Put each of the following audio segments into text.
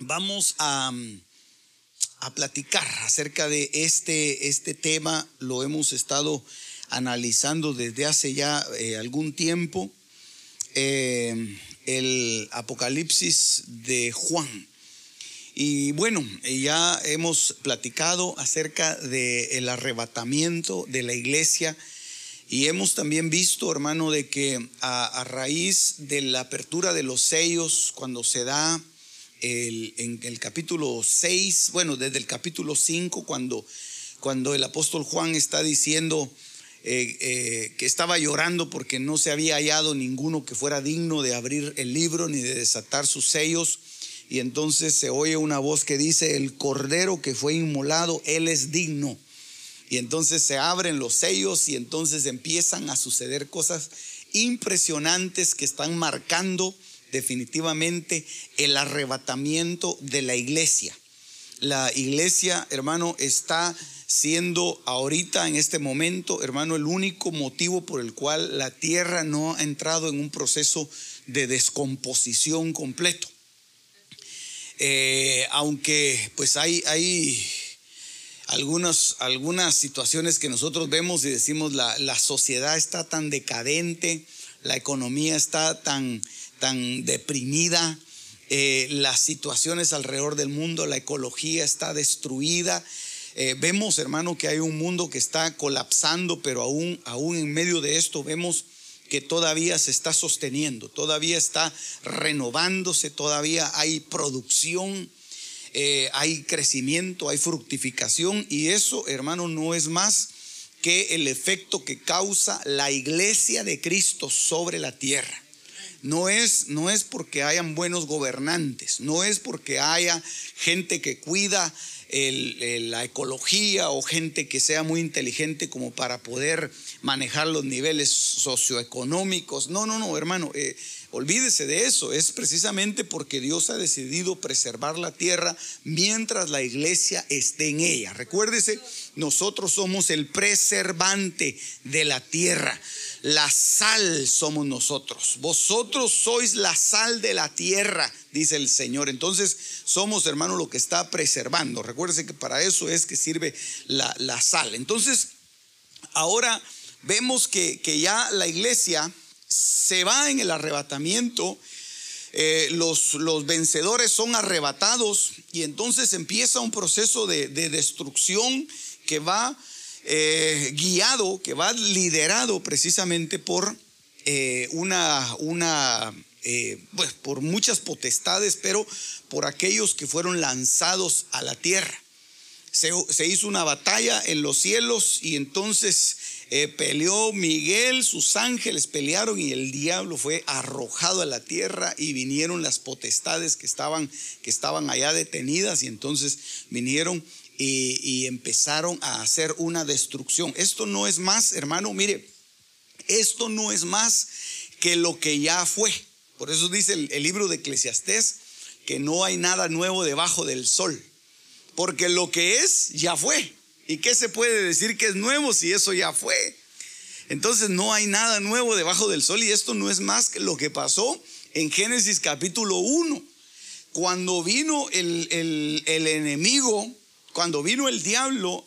vamos a, platicar acerca de este, este tema. Lo hemos estado analizando desde hace ya eh, algún tiempo. Eh, el Apocalipsis de Juan. Y bueno, ya hemos platicado acerca del arrebatamiento de la iglesia y hemos también visto, hermano, de que a, a raíz de la apertura de los sellos, cuando se da en el capítulo 6, bueno, desde el capítulo 5, cuando, cuando el apóstol Juan está diciendo eh, eh, que estaba llorando porque no se había hallado ninguno que fuera digno de abrir el libro ni de desatar sus sellos. Y entonces se oye una voz que dice, el cordero que fue inmolado, él es digno. Y entonces se abren los sellos y entonces empiezan a suceder cosas impresionantes que están marcando definitivamente el arrebatamiento de la iglesia. La iglesia, hermano, está siendo ahorita, en este momento, hermano, el único motivo por el cual la tierra no ha entrado en un proceso de descomposición completo. Eh, aunque pues hay, hay algunas, algunas situaciones que nosotros vemos y decimos la, la sociedad está tan decadente, la economía está tan, tan deprimida, eh, las situaciones alrededor del mundo, la ecología está destruida. Eh, vemos, hermano, que hay un mundo que está colapsando, pero aún, aún en medio de esto vemos que todavía se está sosteniendo, todavía está renovándose, todavía hay producción, eh, hay crecimiento, hay fructificación y eso, hermano, no es más que el efecto que causa la iglesia de Cristo sobre la tierra no es, no es porque hayan buenos gobernantes, no es porque haya gente que cuida la ecología o gente que sea muy inteligente como para poder manejar los niveles socioeconómicos. No, no, no, hermano, eh, olvídese de eso. Es precisamente porque Dios ha decidido preservar la tierra mientras la iglesia esté en ella. Recuérdese, nosotros somos el preservante de la tierra. La sal somos nosotros. Vosotros sois la sal de la tierra, dice el Señor. Entonces somos, hermano, lo que está preservando. Recuérdense que para eso es que sirve la, sal. Entonces, ahora vemos que, ya la iglesia se va en el arrebatamiento. Eh, los, los, vencedores son arrebatados y entonces empieza un proceso de, de destrucción que va eh, guiado, que va liderado precisamente por eh, una, una eh, pues, por muchas potestades, pero por aquellos que fueron lanzados a la tierra. Se, hizo una batalla en los cielos y entonces peleó Miguel, sus ángeles pelearon y el diablo fue arrojado a la tierra y vinieron las potestades que estaban, que estaban allá detenidas y entonces vinieron y, empezaron a hacer una destrucción. Esto no es más, hermano, mire, esto no es más que lo que ya fue. Por eso dice el, libro de Eclesiastés que no hay nada nuevo debajo del sol. Porque lo que es, ya fue. ¿Y qué se puede decir que es nuevo si eso ya fue? Entonces no hay nada nuevo debajo del sol y esto no es más que lo que pasó en Génesis capítulo 1. Cuando vino el, el enemigo cuando vino el diablo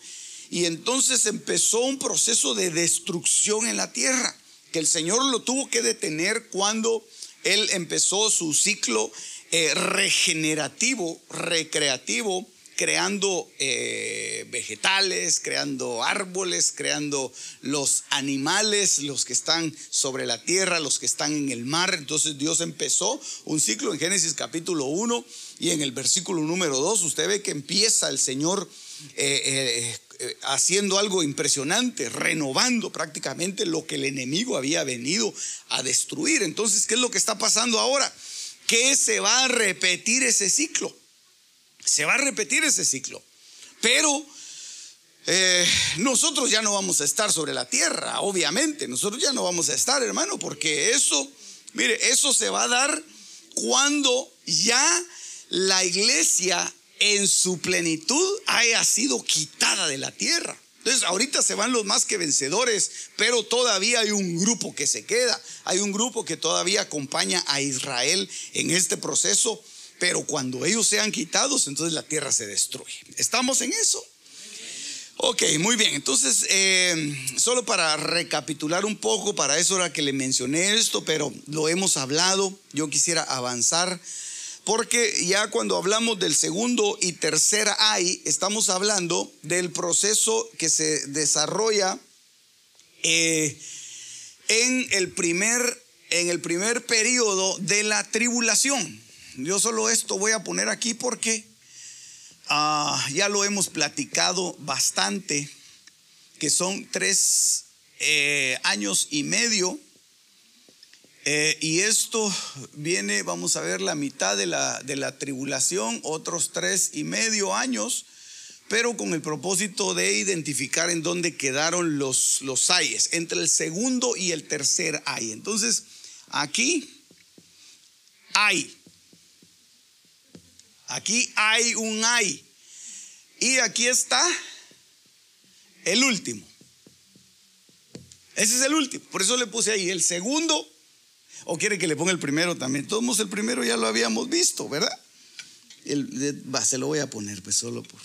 y entonces empezó un proceso de destrucción en la tierra, que el Señor lo tuvo que detener cuando Él empezó su ciclo eh, regenerativo, recreativo creando eh, vegetales, creando árboles, creando los animales, los que están sobre la tierra, los que están en el mar. Entonces Dios empezó un ciclo en Génesis capítulo 1 y en el versículo número 2 usted ve que empieza el Señor eh, eh, haciendo algo impresionante, renovando prácticamente lo que el enemigo había venido a destruir. Entonces, ¿qué es lo que está pasando ahora? Que se va a repetir ese ciclo. Se va a repetir ese ciclo. Pero eh, nosotros ya no vamos a estar sobre la tierra, obviamente. Nosotros ya no vamos a estar, hermano, porque eso, mire, eso se va a dar cuando ya la iglesia en su plenitud haya sido quitada de la tierra. Entonces, ahorita se van los más que vencedores, pero todavía hay un grupo que se queda. Hay un grupo que todavía acompaña a Israel en este proceso, pero cuando ellos sean quitados, entonces la tierra se destruye. ¿Estamos en eso? Ok, muy bien. Entonces, eh, solo para recapitular un poco, para eso era que le mencioné esto, pero lo hemos hablado. Yo quisiera avanzar porque ya cuando hablamos del segundo y tercer ay, estamos hablando del proceso que se desarrolla eh, en, el primer, en el primer periodo de la tribulación. Yo solo esto voy a poner aquí porque ah, ya lo hemos platicado bastante, que son tres eh, años y medio eh, y esto viene, vamos a ver, la mitad de la, tribulación, otros tres y medio años, pero con el propósito de identificar en dónde quedaron los, los ayes, entre el segundo y el tercer ay. Entonces, aquí hay, aquí hay un ay. Y aquí está el último. Ese es el último. Por eso le puse ahí el segundo ¿O quiere que le ponga el primero también? Todos el primero ya lo habíamos visto, ¿verdad? Se lo voy a poner, pues solo por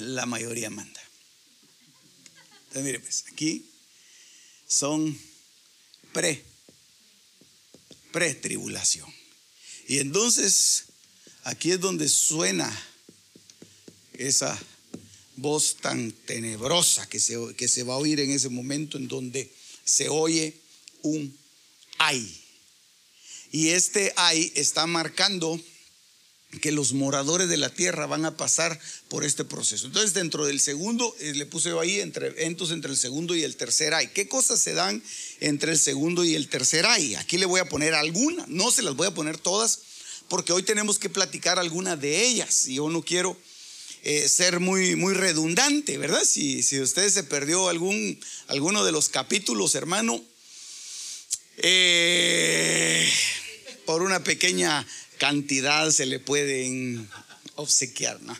la mayoría manda. Entonces, mire, pues aquí son pre, pre-tribulación. Y entonces, aquí es donde suena esa voz tan tenebrosa que se, que se va a oír en ese momento en donde se oye un ay. Y este ay está marcando que los moradores de la tierra van a pasar por este proceso. Entonces, dentro del segundo, eh, le puse ahí entre eventos entre el segundo y el tercer ay. ¿Qué cosas se dan entre el segundo y el tercer ay? Aquí le voy a poner alguna, no se las voy a poner todas, porque hoy tenemos que platicar alguna de ellas. Y yo no quiero eh, ser muy, muy redundante, ¿verdad? Si, si usted se perdió algún, alguno de los capítulos, hermano, eh, por una pequeña cantidad se le pueden obsequiar. ¿no?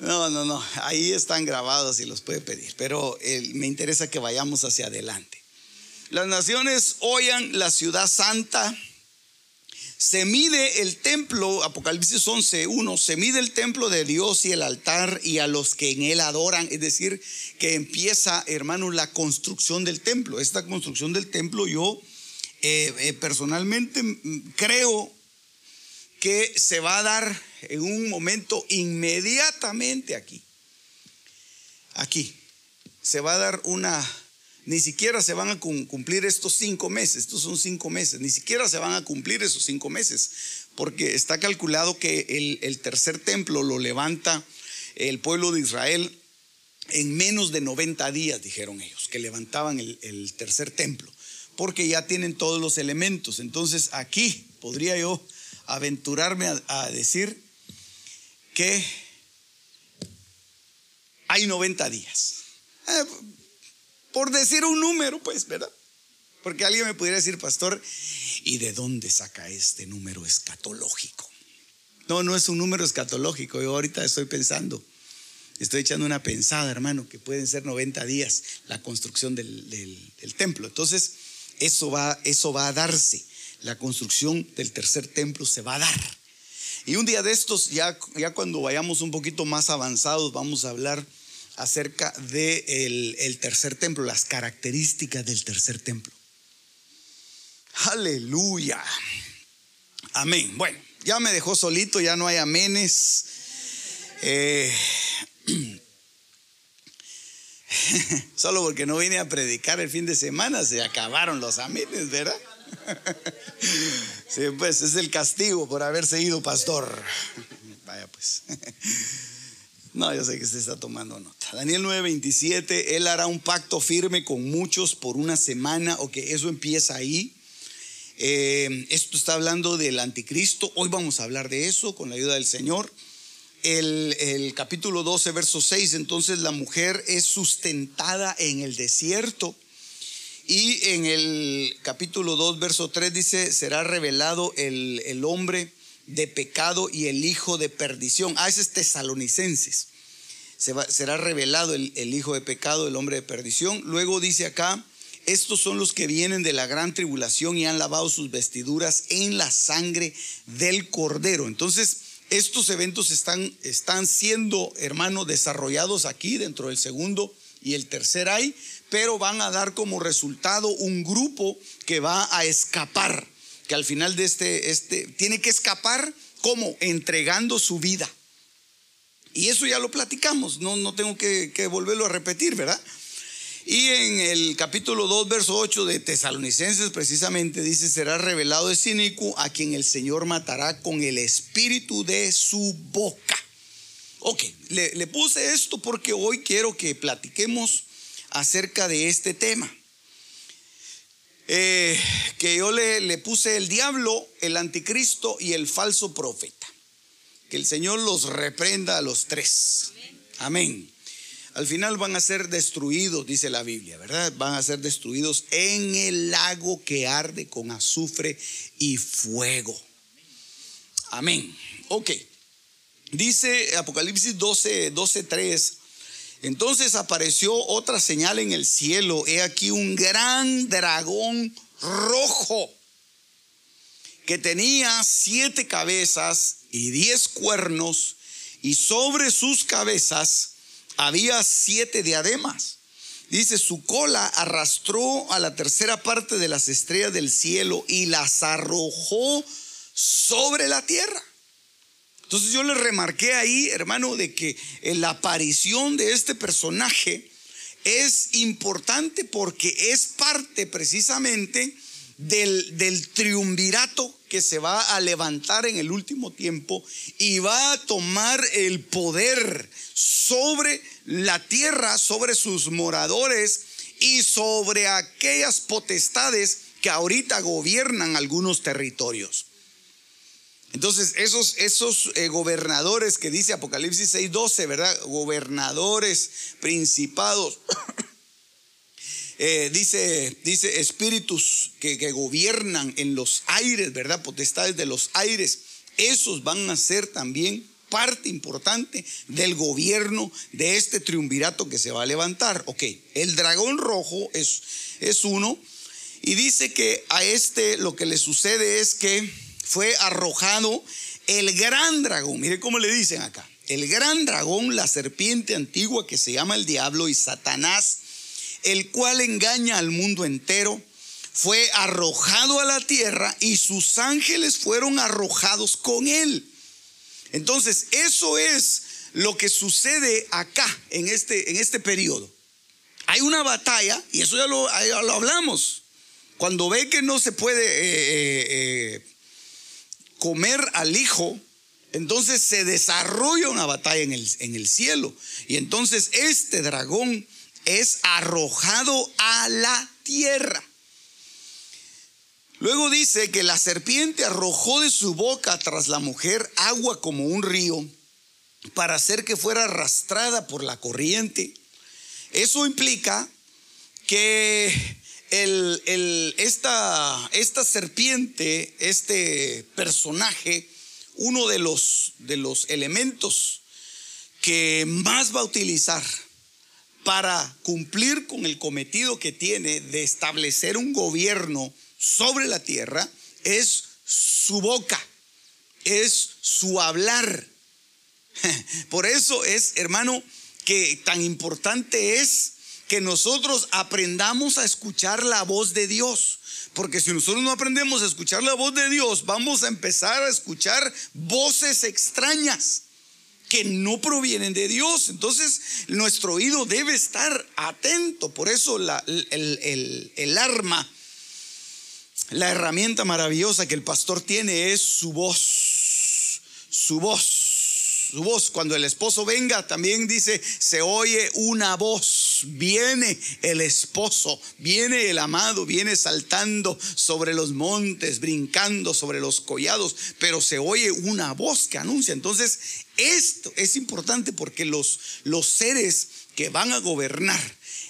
No, no, Ahí están grabados y los puede pedir. Pero eh, me interesa que vayamos hacia adelante. Las naciones oyan la ciudad santa se mide el templo, Apocalipsis 11, 1, se mide el templo de Dios y el altar y a los que en él adoran. Es decir, que empieza, hermanos, la construcción del templo. Esta construcción del templo yo eh, eh, personalmente creo que se va a dar en un momento inmediatamente aquí. Aquí. Se va a dar una ni siquiera se van a cumplir estos cinco meses, estos son cinco meses, ni siquiera se van a cumplir esos cinco meses, porque está calculado que el, tercer templo lo levanta el pueblo de Israel en menos de 90 días, dijeron ellos, que levantaban el, tercer templo, porque ya tienen todos los elementos. Entonces aquí podría yo aventurarme a, decir que hay 90 días. Eh, por decir un número, pues, ¿verdad? Porque alguien me pudiera decir, pastor, ¿y de dónde saca este número escatológico? No, no es un número escatológico. Yo ahorita estoy pensando, estoy echando una pensada, hermano, que pueden ser 90 días la construcción del, templo. Entonces, eso va, eso va a darse. La construcción del tercer templo se va a dar. Y un día de estos, ya, ya cuando vayamos un poquito más avanzados, vamos a hablar acerca del el tercer templo, las características del tercer templo. Aleluya. Amén. Bueno, Ya me dejó solito, ya no hay amenes. Eh, solo porque no vine a predicar el fin de semana se acabaron los amenes, ¿verdad? Sí, pues es el castigo por haber seguido pastor. Vaya pues. No, yo sé que se está tomando nota. Daniel 9:27, Él hará un pacto firme con muchos por una semana, o que eso empieza ahí. Eh, esto está hablando del anticristo. Hoy vamos a hablar de eso con la ayuda del Señor. El, capítulo 12, verso 6, entonces la mujer es sustentada en el desierto. Y en el capítulo 2, verso 3 dice, será revelado el, el hombre de pecado y el hijo de perdición. Ah, ese es tesalonicenses. será revelado el, el hijo de pecado, el hombre de perdición. Luego dice acá, estos son los que vienen de la gran tribulación y han lavado sus vestiduras en la sangre del cordero. Entonces, estos eventos están, están siendo, hermano, desarrollados aquí dentro del segundo y el tercer ay, pero van a dar como resultado un grupo que va a escapar que al final de este, este, tiene que escapar como entregando su vida. Y eso ya lo platicamos, no, no tengo que, volverlo a repetir, ¿verdad? Y en el capítulo 2, verso 8 de Tesalonicenses, precisamente dice: Será revelado el cínico a quien el Señor matará con el espíritu de su boca. Ok, le, le puse esto porque hoy quiero que platiquemos acerca de este tema. Eh, que yo le, le puse el diablo, el anticristo y el falso profeta. Que el Señor los reprenda a los tres. Amén. Al final van a ser destruidos, dice la Biblia, ¿verdad? Van a ser destruidos en el lago que arde con azufre y fuego. Amén. Ok. Dice Apocalipsis 12, 12, 3. Entonces apareció otra señal en el cielo. He aquí un gran dragón rojo que tenía siete cabezas y diez cuernos y sobre sus cabezas había siete diademas. Dice, su cola arrastró a la tercera parte de las estrellas del cielo y las arrojó sobre la tierra. Entonces yo le remarqué ahí, hermano, de que la aparición de este personaje es importante porque es parte precisamente del, del, triunvirato que se va a levantar en el último tiempo y va a tomar el poder sobre la tierra, sobre sus moradores y sobre aquellas potestades que ahorita gobiernan algunos territorios. Entonces, esos, esos eh, gobernadores que dice Apocalipsis 6:12, ¿verdad? Gobernadores, principados, eh, dice, dice espíritus que, que gobiernan en los aires, ¿verdad? Potestades de los aires. Esos van a ser también parte importante del gobierno de este triunvirato que se va a levantar. Ok, el dragón rojo es, es uno y dice que a este lo que le sucede es que fue arrojado el gran dragón. Mire cómo le dicen acá. El gran dragón, la serpiente antigua que se llama el diablo y Satanás, el cual engaña al mundo entero, fue arrojado a la tierra y sus ángeles fueron arrojados con él. Entonces, eso es lo que sucede acá en este, en este periodo. Hay una batalla, y eso ya lo, hablamos. Cuando ve que no se puede eh, eh, eh, comer al hijo, entonces se desarrolla una batalla en el, en el cielo. Y entonces este dragón es arrojado a la tierra. Luego dice que la serpiente arrojó de su boca tras la mujer agua como un río para hacer que fuera arrastrada por la corriente. Eso implica que el, esta, esta, serpiente, este personaje, uno de los, de los elementos que más va a utilizar para cumplir con el cometido que tiene de establecer un gobierno sobre la tierra es su boca, es su hablar. Por eso es, hermano, que tan importante es que nosotros aprendamos a escuchar la voz de Dios. Porque si nosotros no aprendemos a escuchar la voz de Dios, vamos a empezar a escuchar voces extrañas que no provienen de Dios. Entonces nuestro oído debe estar atento. Por eso el, arma, la herramienta maravillosa que el pastor tiene es su voz. Su voz su voz. Cuando el esposo venga, también dice, se oye una voz. Viene el esposo, viene el amado, viene saltando sobre los montes, brincando sobre los collados, pero se oye una voz que anuncia. Entonces, esto es importante porque los, los seres que van a gobernar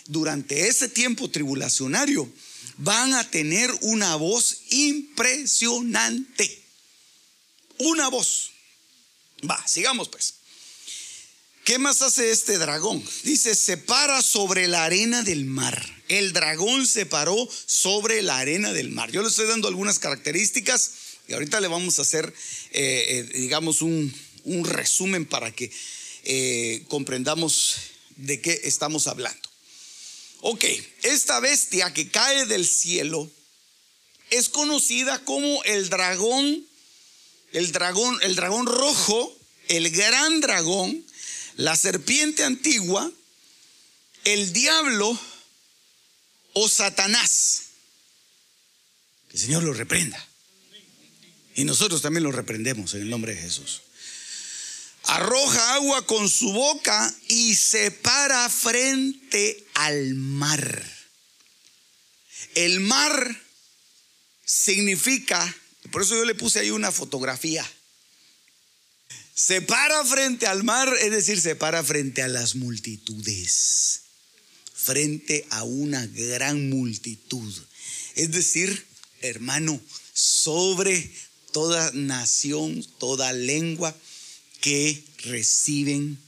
durante ese tiempo tribulacionario van a tener una voz impresionante. Una voz. Va, sigamos pues. ¿Qué más hace este dragón? Dice, se para sobre la arena del mar. El dragón se paró sobre la arena del mar. Yo le estoy dando algunas características y ahorita le vamos a hacer, eh, eh, digamos, un, resumen para que eh, comprendamos de qué estamos hablando. Ok, esta bestia que cae del cielo es conocida como el dragón el dragón, el dragón rojo, el gran dragón, la serpiente antigua, el diablo o Satanás. Que el Señor lo reprenda. Y nosotros también lo reprendemos en el nombre de Jesús. Arroja agua con su boca y se para frente al mar. El mar significa por eso yo le puse ahí una fotografía. Se para frente al mar, es decir, se para frente a las multitudes, frente a una gran multitud. Es decir, hermano, sobre toda nación, toda lengua que reciben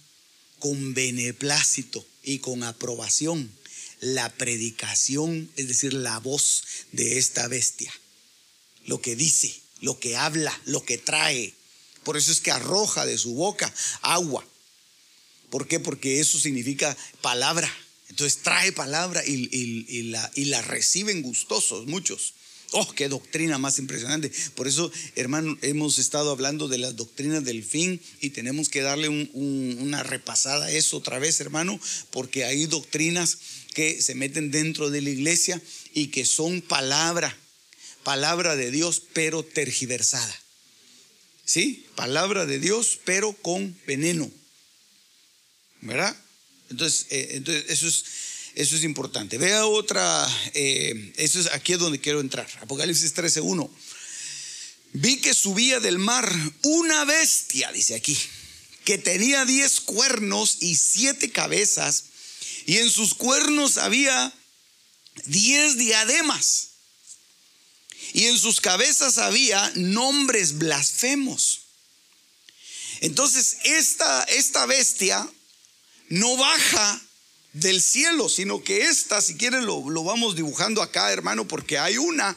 con beneplácito y con aprobación la predicación, es decir, la voz de esta bestia lo que dice, lo que habla, lo que trae. Por eso es que arroja de su boca agua. ¿Por qué? Porque eso significa palabra. Entonces trae palabra y, la, y la reciben gustosos muchos. Oh, qué doctrina más impresionante. Por eso, hermano, hemos estado hablando de las doctrinas del fin y tenemos que darle una repasada a eso otra vez, hermano, porque hay doctrinas que se meten dentro de la iglesia y que son palabra palabra de Dios, pero tergiversada. ¿Sí? Palabra de Dios, pero con veneno. ¿Verdad? Entonces, eh, entonces eso, es, eso es importante. Vea otra, eh, eso es aquí es donde quiero entrar. Apocalipsis 13.1. Vi que subía del mar una bestia, dice aquí, que tenía diez cuernos y siete cabezas, y en sus cuernos había diez diademas y en sus cabezas había nombres blasfemos. Entonces, esta, esta bestia no baja del cielo, sino que esta, si quieren, lo, lo vamos dibujando acá, hermano, porque hay una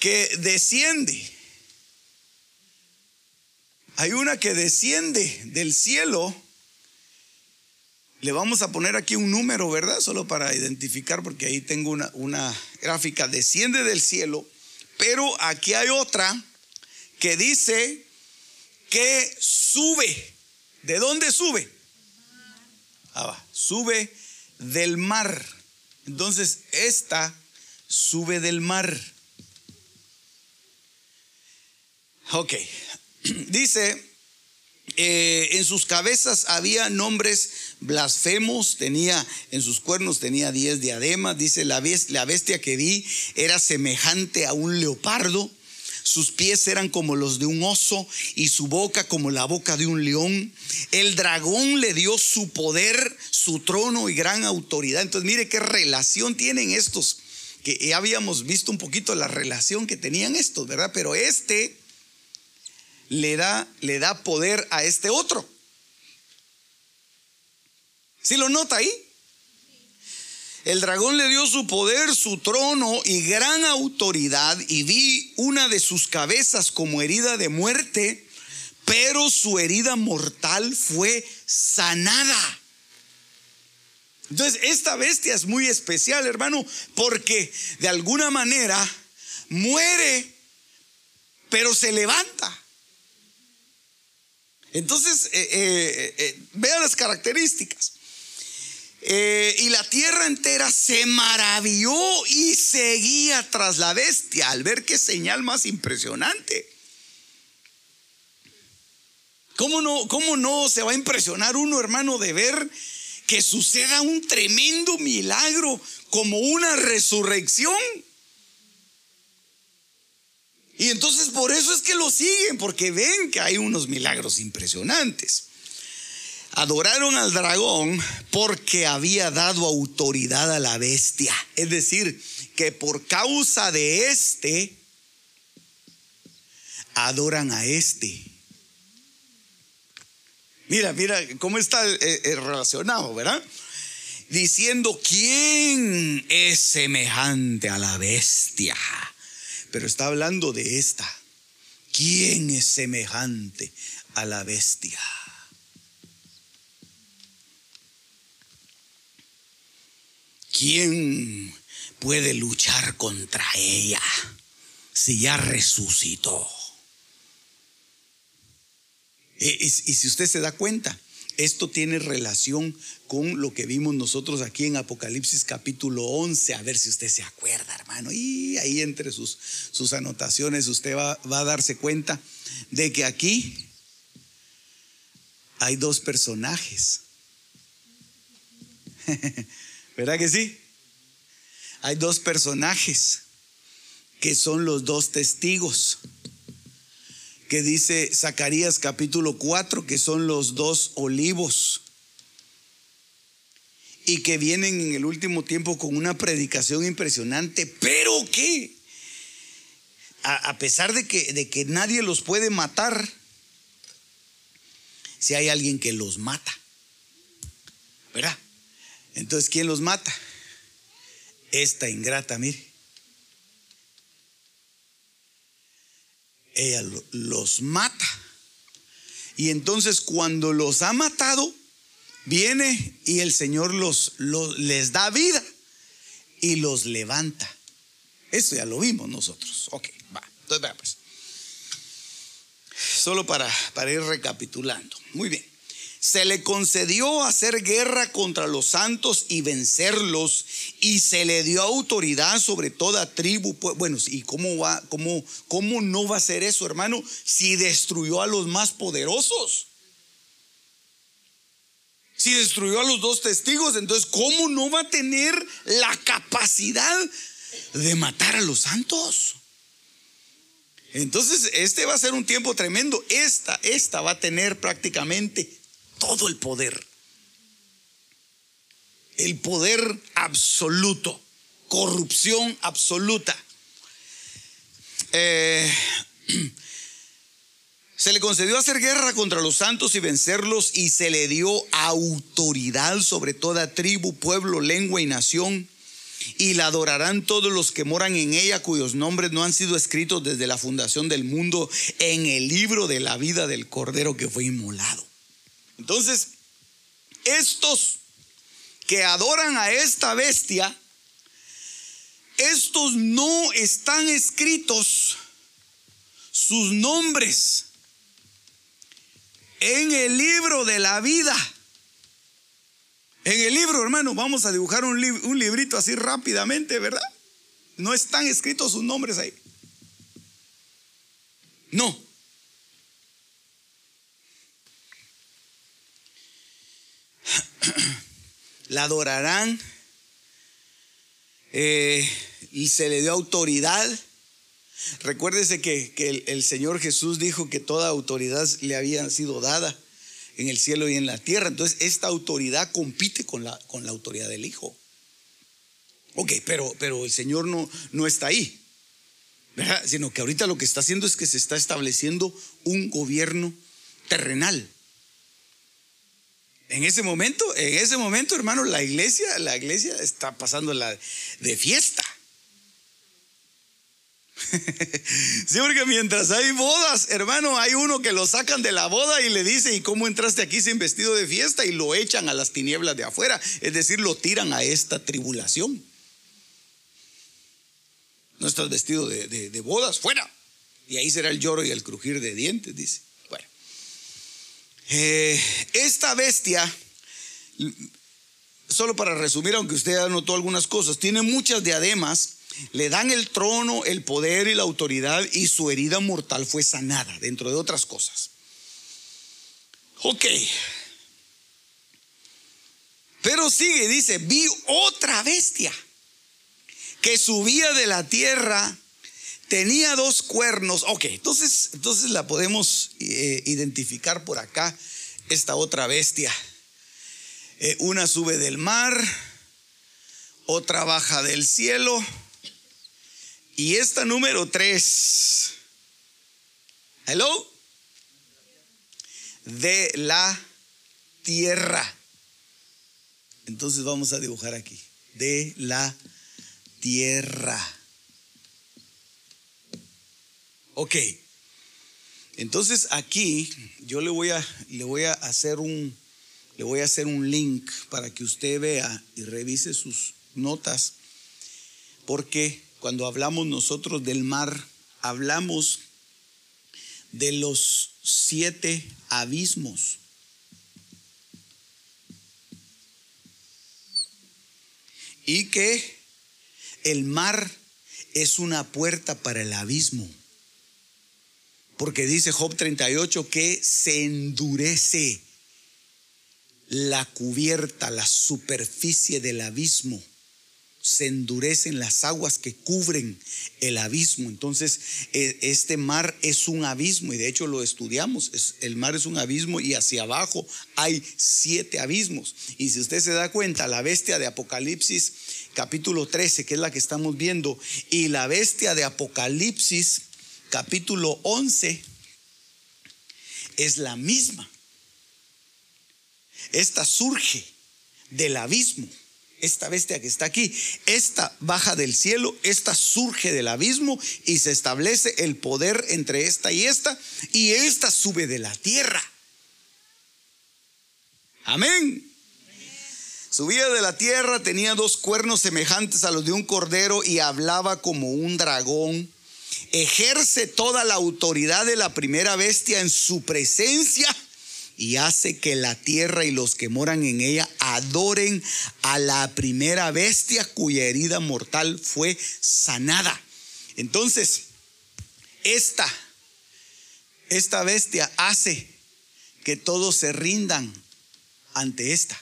que desciende. Hay una que desciende del cielo le vamos a poner aquí un número, ¿verdad? Solo para identificar, porque ahí tengo una, una gráfica, desciende del cielo, pero aquí hay otra que dice que sube. ¿De dónde sube? Ah, sube del mar. Entonces, esta sube del mar. Ok. Dice, eh, en sus cabezas había nombres blasfemos, tenía en sus cuernos tenía diez diademas, dice la, bestia que vi era semejante a un leopardo, sus pies eran como los de un oso y su boca como la boca de un león. El dragón le dio su poder, su trono y gran autoridad. Entonces mire qué relación tienen estos, que ya habíamos visto un poquito la relación que tenían estos, ¿verdad? Pero este le da, le da poder a este otro. ¿Sí lo nota ahí? El dragón le dio su poder, su trono y gran autoridad y vi una de sus cabezas como herida de muerte, pero su herida mortal fue sanada. Entonces, esta bestia es muy especial, hermano, porque de alguna manera muere, pero se levanta. Entonces, eh, eh, eh, vea las características. Y la tierra entera se maravilló y seguía tras la bestia al ver qué señal más impresionante. ¿Cómo no, ¿Cómo no se va a impresionar uno, hermano, de ver que suceda un tremendo milagro como una resurrección. Y entonces por eso es que lo siguen, porque ven que hay unos milagros impresionantes. Adoraron al dragón porque había dado autoridad a la bestia. Es decir, que por causa de este, adoran a este. Mira, mira cómo está eh, eh, relacionado, ¿verdad? Diciendo, ¿quién es semejante a la bestia? Pero está hablando de esta. ¿Quién es semejante a la bestia? ¿Quién puede luchar contra ella si ya resucitó? Eh, y, si usted se da cuenta, esto tiene relación con lo que vimos nosotros aquí en Apocalipsis capítulo 11. A ver si usted se acuerda, hermano. Y ahí entre sus, sus anotaciones usted va, va a darse cuenta de que aquí hay dos personajes. ¿Verdad que sí? Hay dos personajes que son los dos testigos que dice Zacarías capítulo 4, que son los dos olivos y que vienen en el último tiempo con una predicación impresionante, pero que a, pesar de que, de que nadie los puede matar, si hay alguien que los mata, ¿verdad? Entonces, ¿quién los mata? Esta ingrata, mire. ella los mata. Y entonces cuando los ha matado, viene y el Señor los, les da vida y los levanta. Eso ya lo vimos nosotros. Ok, va. Entonces, pues. Solo para ir recapitulando. Muy bien se le concedió hacer guerra contra los santos y vencerlos, y se le dio autoridad sobre toda tribu. Bueno, ¿y cómo va, cómo, cómo no va a ser eso, hermano, si destruyó a los más poderosos? Si destruyó a los dos testigos, entonces, ¿cómo no va a tener la capacidad de matar a los santos? Entonces, este va a ser un tiempo tremendo. Esta, esta va a tener prácticamente todo el poder. El poder absoluto, corrupción absoluta. Eh, se le concedió hacer guerra contra los santos y vencerlos y se le dio autoridad sobre toda tribu, pueblo, lengua y nación. Y la adorarán todos los que moran en ella, cuyos nombres no han sido escritos desde la fundación del mundo en el libro de la vida del Cordero que fue inmolado. Entonces, estos que adoran a esta bestia, estos no están escritos sus nombres en el libro de la vida. En el libro, hermano, vamos a dibujar un, un librito así rápidamente, ¿verdad? No están escritos sus nombres ahí. No. la adorarán eh, y se le dio autoridad. Recuérdese que, el, Señor Jesús dijo que toda autoridad le había sido dada en el cielo y en la tierra. Entonces, esta autoridad compite con la, con la autoridad del Hijo. Ok, pero, pero el Señor no, no está ahí, sino que ahorita lo que está haciendo es que se está estableciendo un gobierno terrenal. En ese momento, en ese momento, hermano, la iglesia, la iglesia está pasando la de fiesta. sí, porque mientras hay bodas, hermano, hay uno que lo sacan de la boda y le dice, ¿y cómo entraste aquí sin vestido de fiesta? Y lo echan a las tinieblas de afuera, es decir, lo tiran a esta tribulación. No estás vestido de, bodas, fuera. Y ahí será el lloro y el crujir de dientes, dice. Eh, esta bestia, solo para resumir, aunque usted anotó algunas cosas, tiene muchas diademas le dan el trono, el poder y la autoridad y su herida mortal fue sanada, dentro de otras cosas. Ok. Pero sigue, dice, vi otra bestia que subía de la tierra, tenía dos cuernos. Ok, entonces, entonces la podemos eh, identificar por acá, esta otra bestia. Eh, una sube del mar, otra baja del cielo y esta número tres, hello, de la tierra. Entonces vamos a dibujar aquí, de la tierra. Ok. Entonces aquí yo le voy a le voy a hacer un le voy a hacer un link para que usted vea y revise sus notas porque cuando hablamos nosotros del mar, hablamos de los siete abismos. Y que el mar es una puerta para el abismo. Porque dice Job 38 que se endurece la cubierta, la superficie del abismo se endurecen las aguas que cubren el abismo. Entonces, e, este mar es un abismo y de hecho lo estudiamos. El mar es un abismo y hacia abajo hay siete abismos. Y si usted se da cuenta, la bestia de Apocalipsis capítulo 13, que es la que estamos viendo, y la bestia de Apocalipsis capítulo 11 es la misma. Esta surge del abismo esta bestia que está aquí, esta baja del cielo, esta surge del abismo y se establece el poder entre esta y esta, y esta sube de la tierra. Amén. Subía de la tierra, tenía dos cuernos semejantes a los de un cordero y hablaba como un dragón. Ejerce toda la autoridad de la primera bestia en su presencia y hace que la tierra y los que moran en ella adoren a la primera bestia cuya herida mortal fue sanada. Entonces, esta, esta bestia hace que todos se rindan ante esta.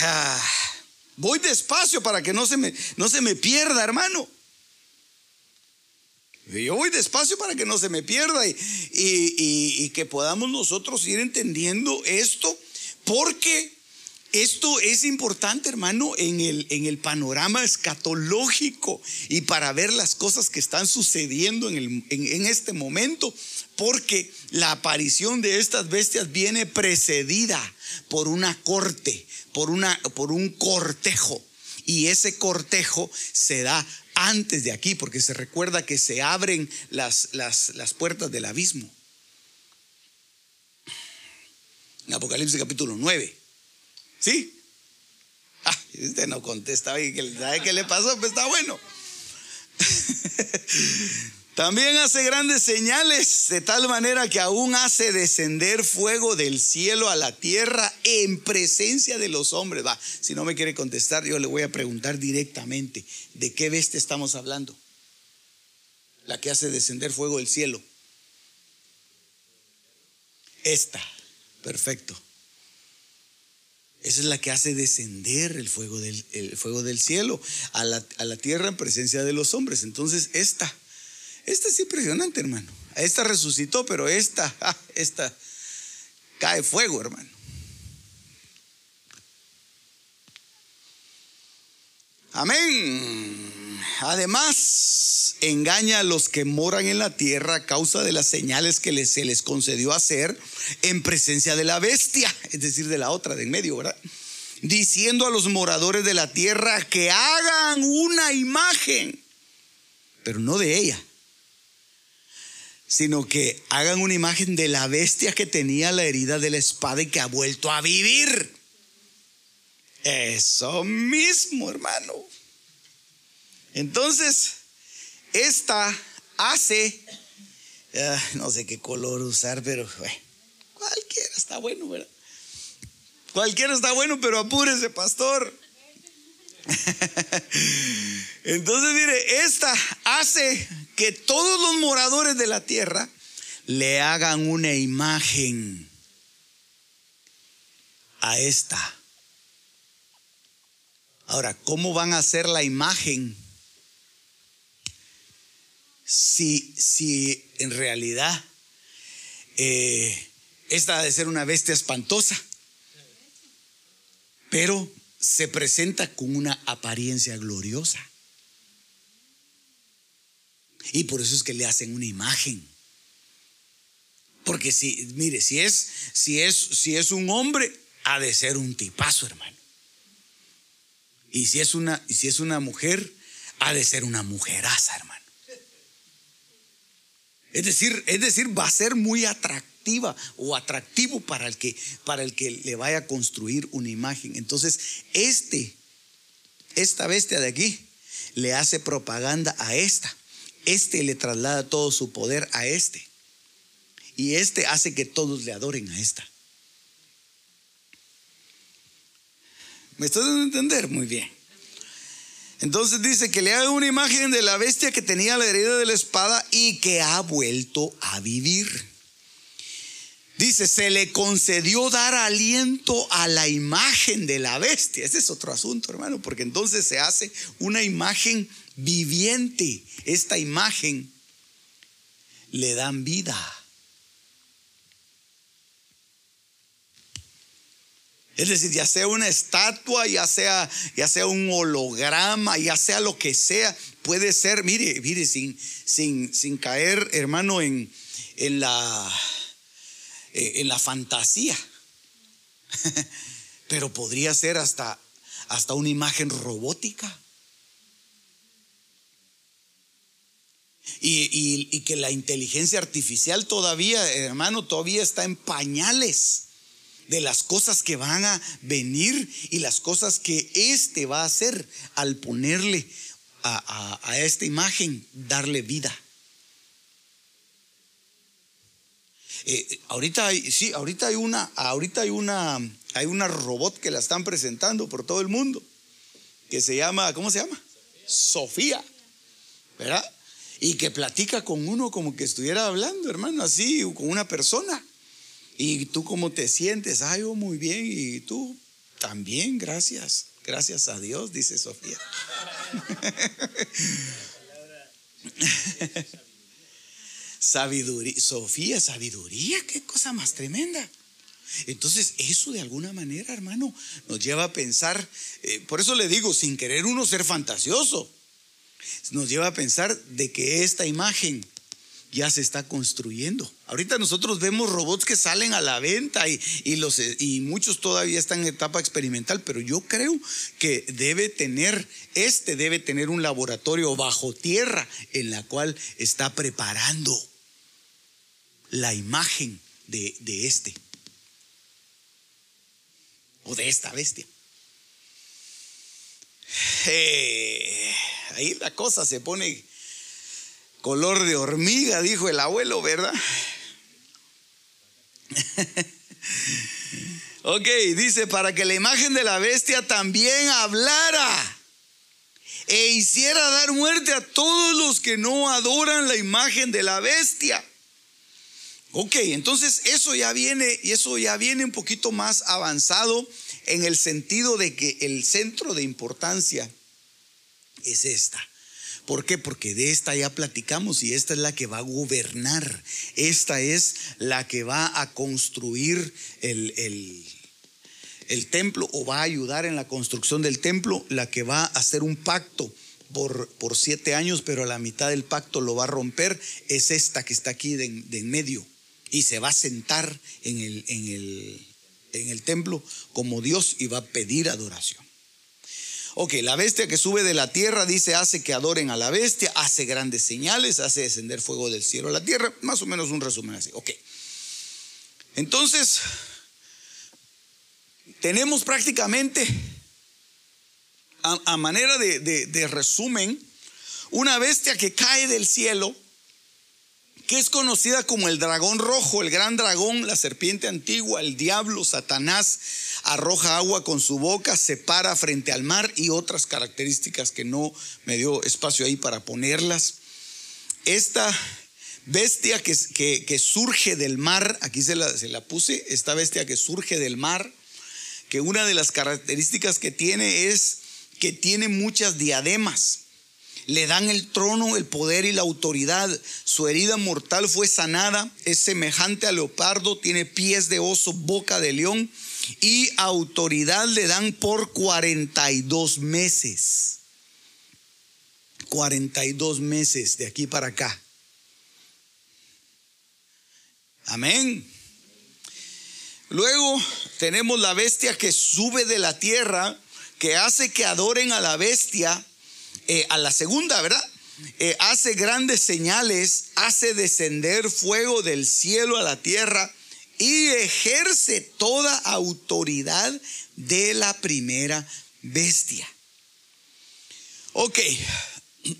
Ah, voy despacio para que no se me, no se me pierda, hermano. Yo voy despacio para que no se me pierda y, que podamos nosotros ir entendiendo esto, porque esto es importante, hermano, en el, en el panorama escatológico y para ver las cosas que están sucediendo en, el, en este momento, porque la aparición de estas bestias viene precedida por una corte, por, una, por un cortejo. Y ese cortejo se da antes de aquí, porque se recuerda que se abren las, las, puertas del abismo. En Apocalipsis capítulo 9. ¿Sí? Ah, usted no contesta, ¿sabe qué le pasó? Pues está bueno. También hace grandes señales, de tal manera que aún hace descender fuego del cielo a la tierra en presencia de los hombres. Va, si no me quiere contestar, yo le voy a preguntar directamente, ¿de qué bestia estamos hablando? La que hace descender fuego del cielo. Esta, perfecto. Esa es la que hace descender el fuego del, fuego del cielo a la, a la tierra en presencia de los hombres. Entonces, esta esta es impresionante, hermano. Esta resucitó, pero esta, esta cae fuego, hermano. Amén. Además, engaña a los que moran en la tierra a causa de las señales que se les concedió hacer en presencia de la bestia, es decir, de la otra de en medio, ¿verdad? diciendo a los moradores de la tierra que hagan una imagen, pero no de ella, sino que hagan una imagen de la bestia que tenía la herida de la espada y que ha vuelto a vivir. Eso mismo, hermano. Entonces, esta hace, ah, no sé qué color usar, pero cualquiera está bueno, ¿verdad? Cualquiera está bueno, pero apúrese, pastor. Entonces, mire, esta hace que todos los moradores de la tierra le hagan una imagen a esta. Ahora, ¿cómo van a hacer la imagen si, si en realidad eh, esta ha de ser una bestia espantosa? Pero se presenta con una apariencia gloriosa. Y por eso es que le hacen una imagen. Porque si, mire, si es, si es, si es un hombre, ha de ser un tipazo, hermano. Y si es una, si es una mujer, ha de ser una mujeraza, hermano. Es decir, es decir, va a ser muy atractiva o atractivo para el que, para el que le vaya a construir una imagen. Entonces, este, esta bestia de aquí, le hace propaganda a esta. Este le traslada todo su poder a este. Y este hace que todos le adoren a esta. ¿Me estás dando a entender? Muy bien. Entonces dice que le haga una imagen de la bestia que tenía la herida de la espada y que ha vuelto a vivir. Dice, se le concedió dar aliento a la imagen de la bestia. Ese es otro asunto, hermano, porque entonces se hace una imagen viviente. Esta imagen le dan vida. Es decir, ya sea una estatua, ya sea, ya sea un holograma, ya sea lo que sea, puede ser, mire, mire, sin, sin, sin caer, hermano, en, en, la, eh, en la fantasía. Pero podría ser hasta, hasta una imagen robótica. Y, que la inteligencia artificial todavía, hermano, todavía está en pañales de las cosas que van a venir y las cosas que éste va a hacer al ponerle a, esta imagen, darle vida. Eh, ahorita hay, sí, ahorita hay una, ahorita hay una, hay una robot que la están presentando por todo el mundo, que se llama, ¿cómo se llama? Sofía, ¿verdad? Y que platica con uno como que estuviera hablando, hermano, así, con una persona. ¿Y tú cómo te sientes? Ay, yo muy bien. ¿Y tú? También, gracias. Gracias a Dios, dice Sofía. sabiduría. Sofía, sabiduría, qué cosa más tremenda. Entonces, eso de alguna manera, hermano, nos lleva a pensar, eh, por eso le digo, sin querer uno ser fantasioso, nos lleva a pensar de que esta imagen ya se está construyendo. Ahorita nosotros vemos robots que salen a la venta y, muchos todavía están en etapa experimental, pero yo creo que debe tener, este debe tener un laboratorio bajo tierra en la cual está preparando la imagen de, este o de esta bestia. Eh, ahí la cosa se pone color de hormiga, dijo el abuelo, ¿verdad? ok, dice, para que la imagen de la bestia también hablara e hiciera dar muerte a todos los que no adoran la imagen de la bestia. Ok, entonces eso ya viene, y eso ya viene un poquito más avanzado en el sentido de que el centro de importancia es esta. ¿Por qué? Porque de esta ya platicamos y esta es la que va a gobernar. Esta es la que va a construir el, el, templo o va a ayudar en la construcción del templo, la que va a hacer un pacto por, por, siete años, pero a la mitad del pacto lo va a romper, es esta que está aquí de, en medio y se va a sentar en el, en el, en el templo como Dios y va a pedir adoración. Ok, la bestia que sube de la tierra dice, hace que adoren a la bestia, hace grandes señales, hace descender fuego del cielo a la tierra, más o menos un resumen así. Ok. Entonces, tenemos prácticamente, a, manera de, de resumen, una bestia que cae del cielo, que es conocida como el dragón rojo, el gran dragón, la serpiente antigua, el diablo, Satanás, arroja agua con su boca, se para frente al mar y otras características que no me dio espacio ahí para ponerlas. Esta bestia que, surge del mar, aquí se la puse, esta bestia que surge del mar, que una de las características que tiene es que tiene muchas diademas le dan el trono, el poder y la autoridad. Su herida mortal fue sanada, es semejante a leopardo, tiene pies de oso, boca de león y autoridad le dan por 42 meses. 42 meses de aquí para acá. Amén. Luego tenemos la bestia que sube de la tierra, que hace que adoren a la bestia eh, a la segunda, ¿verdad? Eh, hace grandes señales, hace descender fuego del cielo a la tierra y ejerce toda autoridad de la primera bestia. Ok,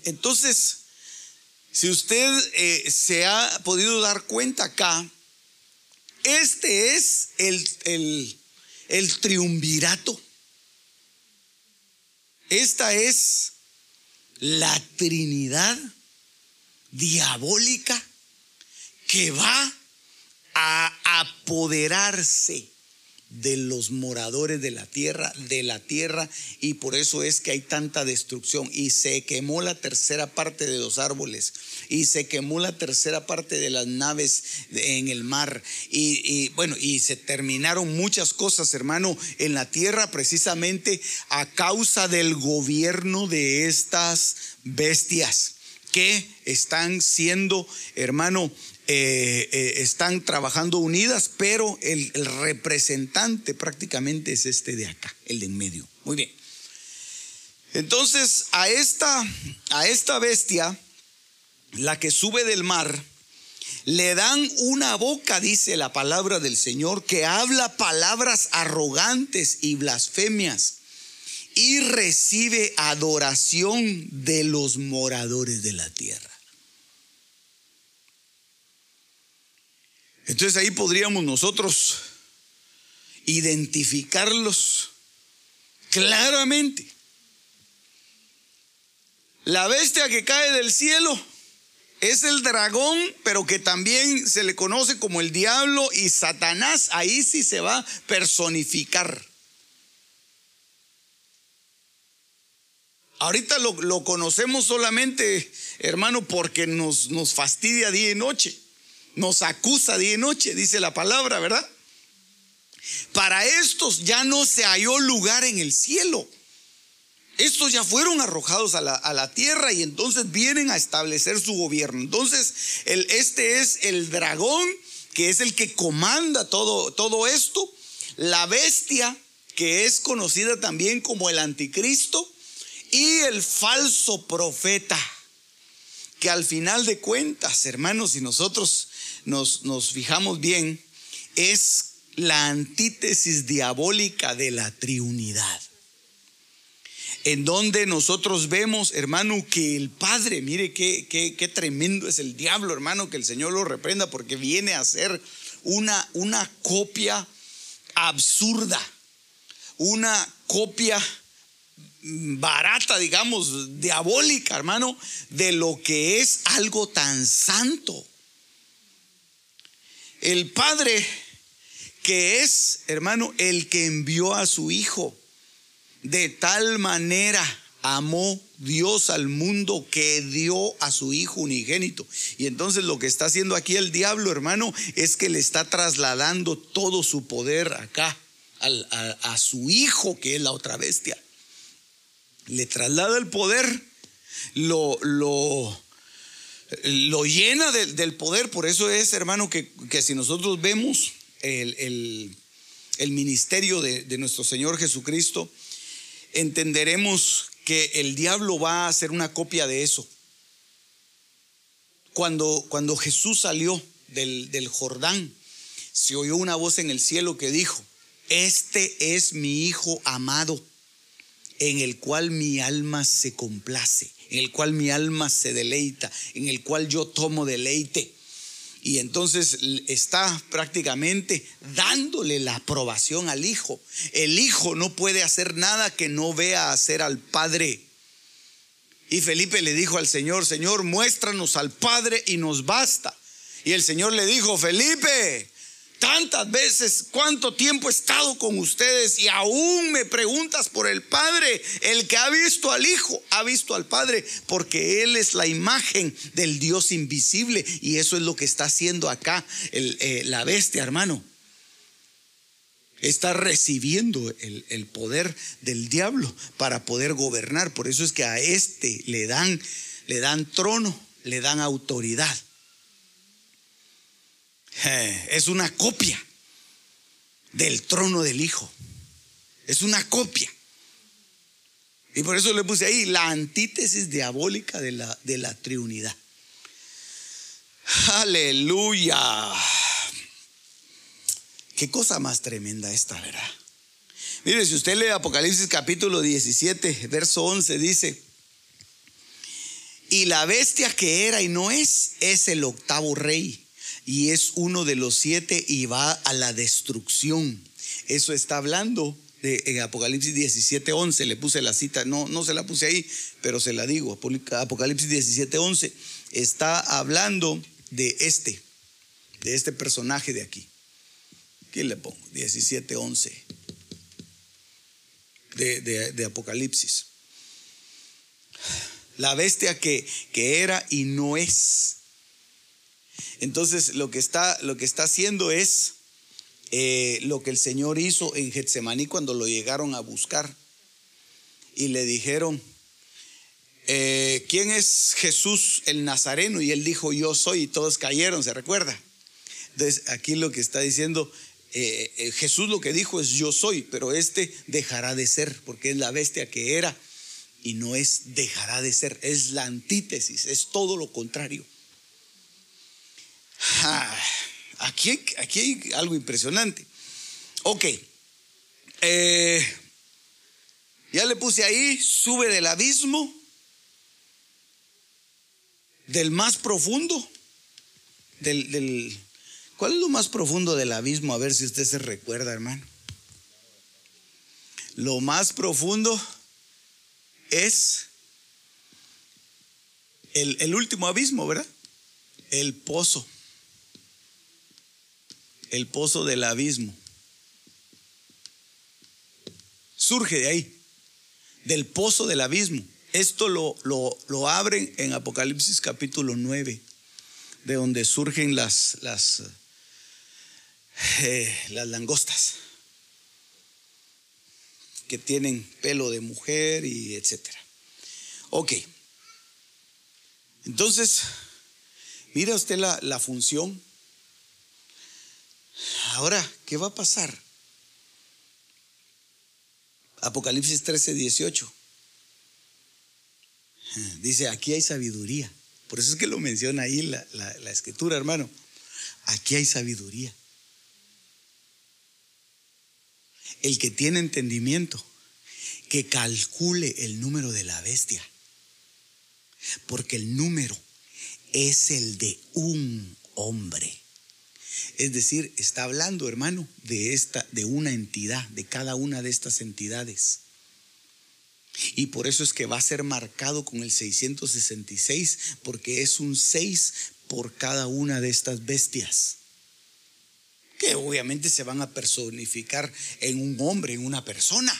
entonces, si usted eh, se ha podido dar cuenta acá, este es el, el, el triunvirato. Esta es la Trinidad diabólica que va a apoderarse de los moradores de la tierra, de la tierra, y por eso es que hay tanta destrucción. Y se quemó la tercera parte de los árboles, y se quemó la tercera parte de las naves en el mar, y, bueno, y se terminaron muchas cosas, hermano, en la tierra precisamente a causa del gobierno de estas bestias que están siendo, hermano, eh, eh, están trabajando unidas, pero el, representante prácticamente es este de acá, el de en medio. Muy bien. Entonces, a esta, a esta bestia, la que sube del mar, le dan una boca, dice la palabra del Señor, que habla palabras arrogantes y blasfemias y recibe adoración de los moradores de la tierra. Entonces ahí podríamos nosotros identificarlos claramente. La bestia que cae del cielo es el dragón, pero que también se le conoce como el diablo y Satanás. Ahí sí se va a personificar. Ahorita lo, conocemos solamente, hermano, porque nos, nos fastidia día y noche nos acusa día y noche, dice la palabra, ¿verdad? Para estos ya no se halló lugar en el cielo. Estos ya fueron arrojados a la, tierra y entonces vienen a establecer su gobierno. Entonces, el, este es el dragón que es el que comanda todo, todo esto. La bestia que es conocida también como el anticristo y el falso profeta que al final de cuentas, hermanos, si nosotros nos, nos fijamos bien, es la antítesis diabólica de la triunidad. En donde nosotros vemos, hermano, que el Padre, mire qué, qué, qué, tremendo es el diablo, hermano, que el Señor lo reprenda porque viene a ser una, una copia absurda, una copia barata, digamos, diabólica, hermano, de lo que es algo tan santo. El Padre que es, hermano, el que envió a su Hijo. De tal manera amó Dios al mundo que dio a su Hijo unigénito. Y entonces lo que está haciendo aquí el diablo, hermano, es que le está trasladando todo su poder acá a, su Hijo, que es la otra bestia. Le traslada el poder, lo, lo, lo llena del poder. Por eso es, hermano, que, si nosotros vemos el, el ministerio de, de nuestro Señor Jesucristo, entenderemos que el diablo va a hacer una copia de eso. Cuando, cuando Jesús salió del, del Jordán, se oyó una voz en el cielo que dijo, este es mi Hijo amado, en el cual mi alma se complace, en el cual mi alma se deleita, en el cual yo tomo deleite. Y entonces está prácticamente dándole la aprobación al Hijo. El Hijo no puede hacer nada que no vea hacer al Padre. Y Felipe le dijo al Señor, Señor, muéstranos al Padre y nos basta. Y el Señor le dijo, Felipe, tantas veces, cuánto tiempo he estado con ustedes y aún me preguntas por el Padre. El que ha visto al Hijo ha visto al Padre porque Él es la imagen del Dios invisible y eso es lo que está haciendo acá eh, la bestia, hermano. Está recibiendo el, el poder del diablo para poder gobernar. Por eso es que a este le dan, le dan trono, le dan autoridad. Eh, es una copia del trono del Hijo. Es una copia. Y por eso le puse ahí la antítesis diabólica de la, de la Trinidad. Aleluya. Qué cosa más tremenda esta, ¿verdad? Mire, si usted lee Apocalipsis capítulo 17, verso 11, dice, y la bestia que era y no es, es el octavo rey y es uno de los siete y va a la destrucción. Eso está hablando de, en Apocalipsis 17, 11. Le puse la cita, no, no se la puse ahí, pero se la digo. Apocalipsis 17, 11 está hablando de este, de este personaje de aquí. ¿Qué le pongo? 17, 11 de, de, Apocalipsis. La bestia que, que era y no es. Entonces lo que está, lo que está haciendo es eh, lo que el Señor hizo en Getsemaní cuando lo llegaron a buscar y le dijeron, eh, ¿quién es Jesús el Nazareno? Y él dijo, yo soy, y todos cayeron, ¿se recuerda? Entonces aquí lo que está diciendo, eh, Jesús lo que dijo es yo soy, pero este dejará de ser, porque es la bestia que era y no es dejará de ser, es la antítesis, es todo lo contrario. Ah, aquí, aquí hay algo impresionante. Ok. Eh, ya le puse ahí, sube del abismo, del más profundo, del, del, ¿Cuál es lo más profundo del abismo? A ver si usted se recuerda, hermano. Lo más profundo es el, el último abismo, ¿verdad? El pozo el pozo del abismo. Surge de ahí, del pozo del abismo. Esto lo, lo, abren en Apocalipsis capítulo 9, de donde surgen las, las, eh, las langostas, que tienen pelo de mujer y etcétera. Ok. Entonces, mira usted la, la función Ahora, ¿qué va a pasar? Apocalipsis 13, 18. Dice, aquí hay sabiduría. Por eso es que lo menciona ahí la, la escritura, hermano. Aquí hay sabiduría. El que tiene entendimiento, que calcule el número de la bestia. Porque el número es el de un hombre. Es decir, está hablando, hermano, de esta de una entidad, de cada una de estas entidades. Y por eso es que va a ser marcado con el 666, porque es un 6 por cada una de estas bestias. Que obviamente se van a personificar en un hombre, en una persona.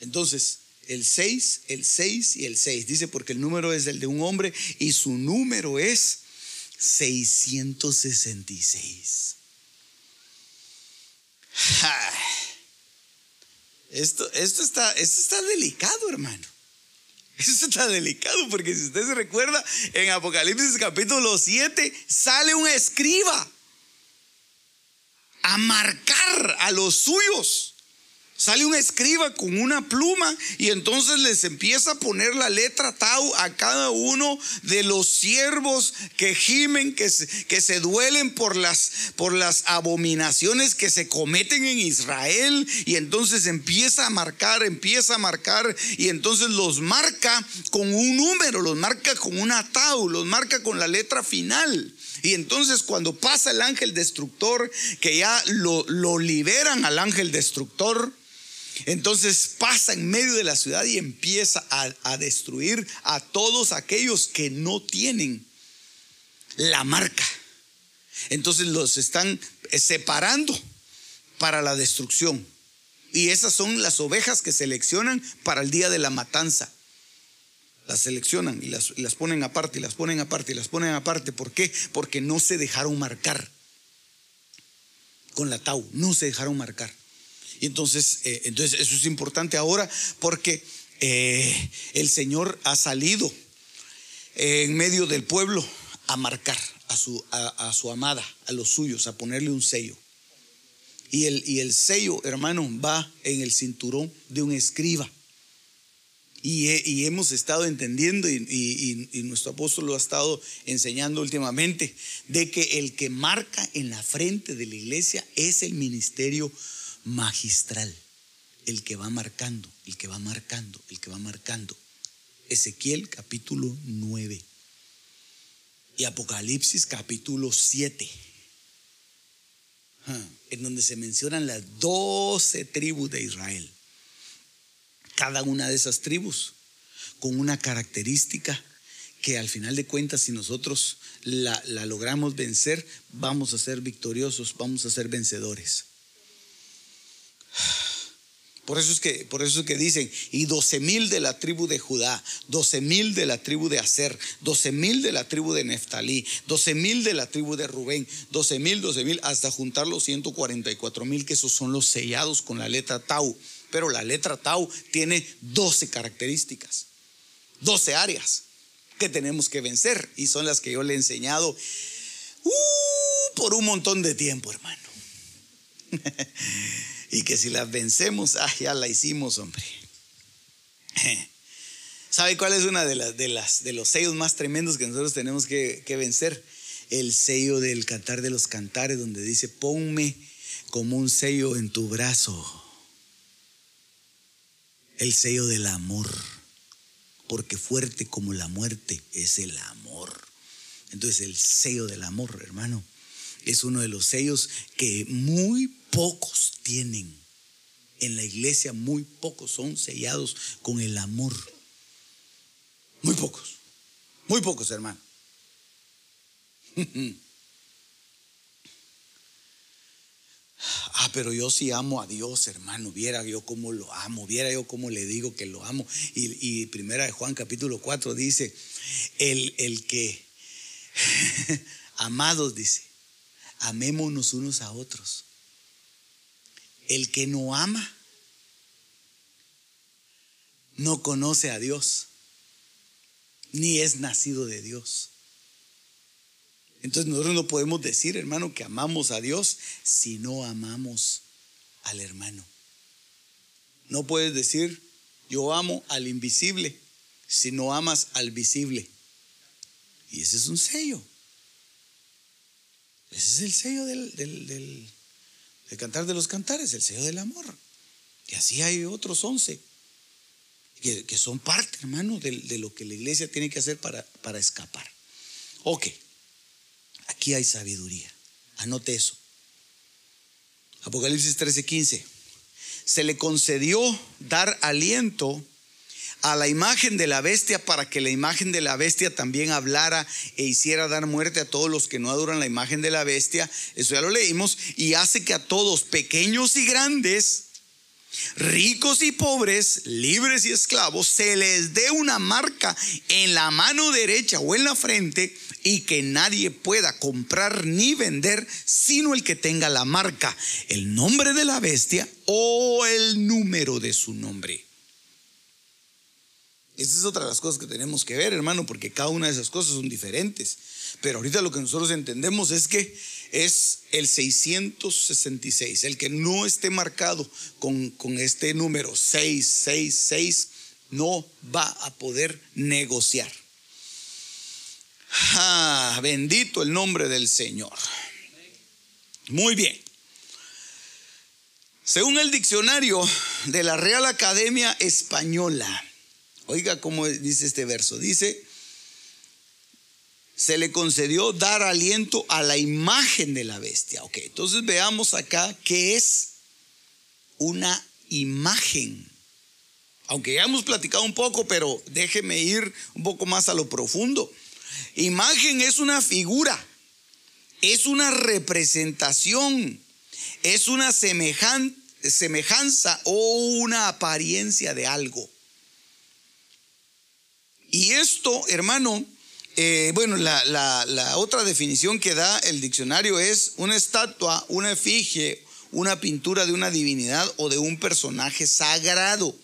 Entonces, el 6, el 6 y el 6. Dice porque el número es el de un hombre y su número es 666. Esto, esto, está, esto está delicado, hermano. Esto está delicado porque si usted se recuerda, en Apocalipsis capítulo 7 sale un escriba a marcar a los suyos. Sale un escriba con una pluma y entonces les empieza a poner la letra Tau a cada uno de los siervos que gimen, que se, que se duelen por las, por las abominaciones que se cometen en Israel. Y entonces empieza a marcar, empieza a marcar y entonces los marca con un número, los marca con una Tau, los marca con la letra final. Y entonces cuando pasa el ángel destructor, que ya lo, lo liberan al ángel destructor, entonces pasa en medio de la ciudad y empieza a, destruir a todos aquellos que no tienen la marca. Entonces los están separando para la destrucción. Y esas son las ovejas que seleccionan para el día de la matanza. Las seleccionan y las, y las, ponen aparte, y las ponen aparte, y las ponen aparte. ¿Por qué? Porque no se dejaron marcar con la tau, no se dejaron marcar. Y entonces, eh, entonces eso es importante ahora porque eh, el Señor ha salido en medio del pueblo a marcar a su, a, su amada, a los suyos, a ponerle un sello. Y el, y el sello, hermano, va en el cinturón de un escriba. Y, hemos estado entendiendo, y, y, nuestro apóstol lo ha estado enseñando últimamente, de que el que marca en la frente de la iglesia es el ministerio magistral, el que va marcando, el que va marcando, el que va marcando. Ezequiel capítulo 9 y Apocalipsis capítulo 7, ah, en donde se mencionan las doce tribus de Israel. Cada una de esas tribus con una característica que al final de cuentas si nosotros la, la logramos vencer, vamos a ser victoriosos, vamos a ser vencedores. Por eso es que, por eso es que dicen, y doce mil de la tribu de Judá, doce mil de la tribu de Aser, doce mil de la tribu de Neftalí, doce mil de la tribu de Rubén, doce mil, doce mil, hasta juntar los 144 mil, que esos son los sellados con la letra Tau. Pero la letra Tau tiene doce características, doce áreas que tenemos que vencer, y son las que yo le he enseñado uh, por un montón de tiempo, hermano. y que si las vencemos, ah, ya la hicimos, hombre. ¿Sabe cuál es una de, las, de, los sellos más tremendos que nosotros tenemos que, que vencer? El sello del cantar de los cantares, donde dice, ponme como un sello en tu brazo. El sello del amor, porque fuerte como la muerte es el amor. Entonces el sello del amor, hermano, es uno de los sellos que muy pocos tienen. En la iglesia muy pocos son sellados con el amor. Muy pocos. Muy pocos, hermano. Ah, pero yo sí amo a Dios, hermano. Viera yo cómo lo amo, viera yo cómo le digo que lo amo. Y, y primera de Juan capítulo 4 dice, el, el que, amados, dice, amémonos unos a otros. El que no ama no conoce a Dios, ni es nacido de Dios. Entonces nosotros no podemos decir, hermano, que amamos a Dios si no amamos al hermano. No puedes decir, yo amo al invisible si no amas al visible. Y ese es un sello. Ese es el sello del, del, cantar de los cantares, el sello del amor. Y así hay otros once que, son parte, hermano, de, lo que la iglesia tiene que hacer para, para escapar. Ok, aquí hay sabiduría. Anote eso. Apocalipsis 13:15. Se le concedió dar aliento a la imagen de la bestia para que la imagen de la bestia también hablara e hiciera dar muerte a todos los que no adoran la imagen de la bestia. Eso ya lo leímos. Y hace que a todos, pequeños y grandes, ricos y pobres, libres y esclavos, se les dé una marca en la mano derecha o en la frente y que nadie pueda comprar ni vender sino el que tenga la marca, el nombre de la bestia o el número de su nombre. Esa es otra de las cosas que tenemos que ver, hermano, porque cada una de esas cosas son diferentes. Pero ahorita lo que nosotros entendemos es que es el 666, el que no esté marcado con, con este número 666, no va a poder negociar. Ah, bendito el nombre del Señor. Muy bien. Según el diccionario de la Real Academia Española, oiga cómo dice este verso, dice, se le concedió dar aliento a la imagen de la bestia. Ok, entonces veamos acá qué es una imagen. Aunque ya hemos platicado un poco, pero déjeme ir un poco más a lo profundo. Imagen es una figura, es una representación, es una semejanza o una apariencia de algo. Y esto, hermano, eh, bueno, la, otra definición que da el diccionario es una estatua, una efigie, una pintura de una divinidad o de un personaje sagrado.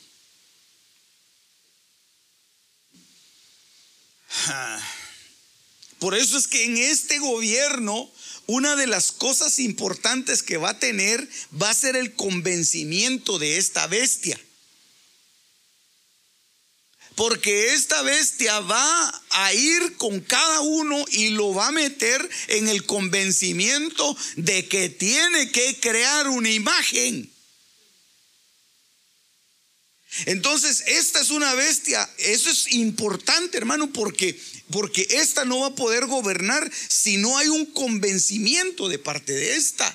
Por eso es que en este gobierno una de las cosas importantes que va a tener va a ser el convencimiento de esta bestia. Porque esta bestia va a ir con cada uno y lo va a meter en el convencimiento de que tiene que crear una imagen. Entonces, esta es una bestia. Eso es importante, hermano, porque porque esta no va a poder gobernar si no hay un convencimiento de parte de esta.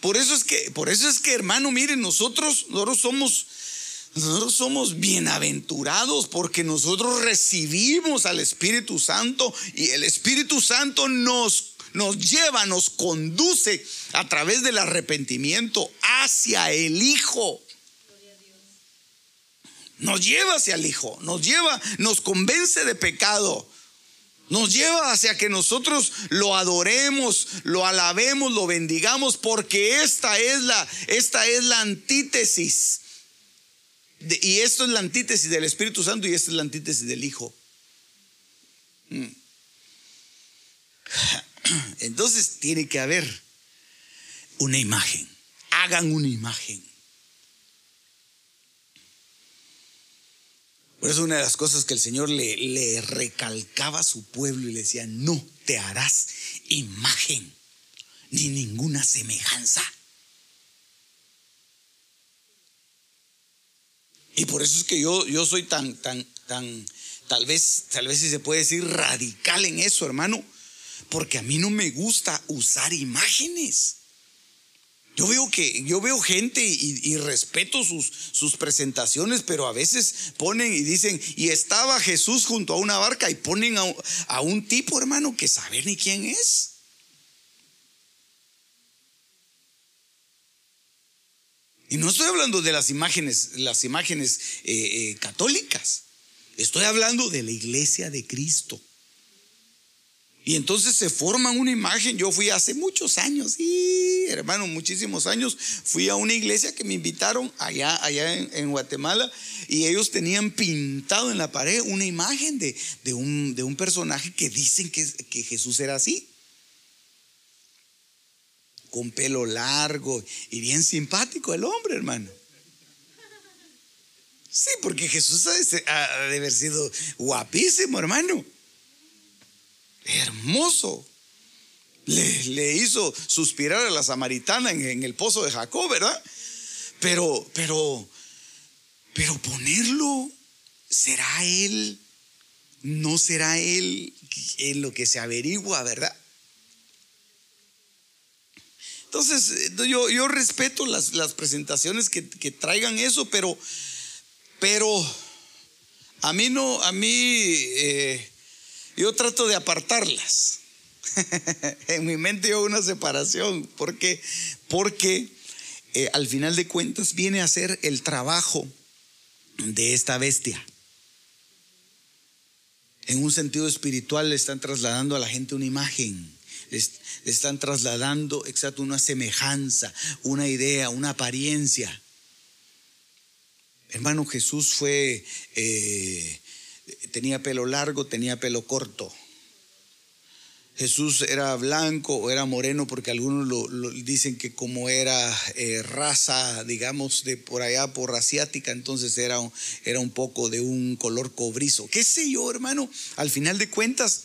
Por eso es que, por eso es que, hermano, miren, nosotros, nosotros somos nosotros somos bienaventurados porque nosotros recibimos al Espíritu Santo y el Espíritu Santo nos, nos lleva, nos conduce a través del arrepentimiento hacia el Hijo. Nos lleva hacia el Hijo, nos lleva, nos convence de pecado. Nos lleva hacia que nosotros lo adoremos, lo alabemos, lo bendigamos, porque esta es la, esta es la antítesis y esto es la antítesis del Espíritu Santo y esta es la antítesis del Hijo. Mm. Entonces tiene que haber una imagen. Hagan una imagen. Por eso una de las cosas que el Señor le, le recalcaba a su pueblo y le decía, no te harás imagen ni ninguna semejanza. Y por eso es que yo, yo soy tan, tan, tan, tal vez, tal vez si se puede decir radical en eso, hermano, porque a mí no me gusta usar imágenes. Yo veo que yo veo gente y, respeto sus, sus, presentaciones, pero a veces ponen y dicen, y estaba Jesús junto a una barca y ponen a, a un tipo, hermano, que saber ni quién es. Y no estoy hablando de las imágenes, las imágenes eh, eh, católicas. Estoy hablando de la iglesia de Cristo. Y entonces se forma una imagen. Yo fui hace muchos años, y hermano, muchísimos años, fui a una iglesia que me invitaron allá, allá en, Guatemala y ellos tenían pintado en la pared una imagen de, un, de un, personaje que dicen que, que Jesús era así con pelo largo y bien simpático el hombre, hermano. Sí, porque Jesús ha de haber sido guapísimo, hermano. Hermoso. Le, hizo suspirar a la samaritana en, en, el pozo de Jacob, ¿verdad? Pero, pero, pero ponerlo, ¿será él? ¿No será él en lo que se averigua, verdad? Entonces, eh, yo, yo respeto las, las presentaciones que, traigan eso, pero, pero a mí no, a mí, eh, yo trato de apartarlas. en mi mente yo una separación, porque, porque eh, al final de cuentas viene a ser el trabajo de esta bestia. En un sentido espiritual le están trasladando a la gente una imagen le están trasladando exacto una semejanza, una idea, una apariencia. Hermano, Jesús fue, eh, tenía pelo largo, tenía pelo corto. Jesús era blanco o era moreno, porque algunos lo, dicen que como era eh, raza, digamos, de por allá, por asiática, entonces era, era un poco de un color cobrizo. ¿Qué sé yo, hermano? Al final de cuentas,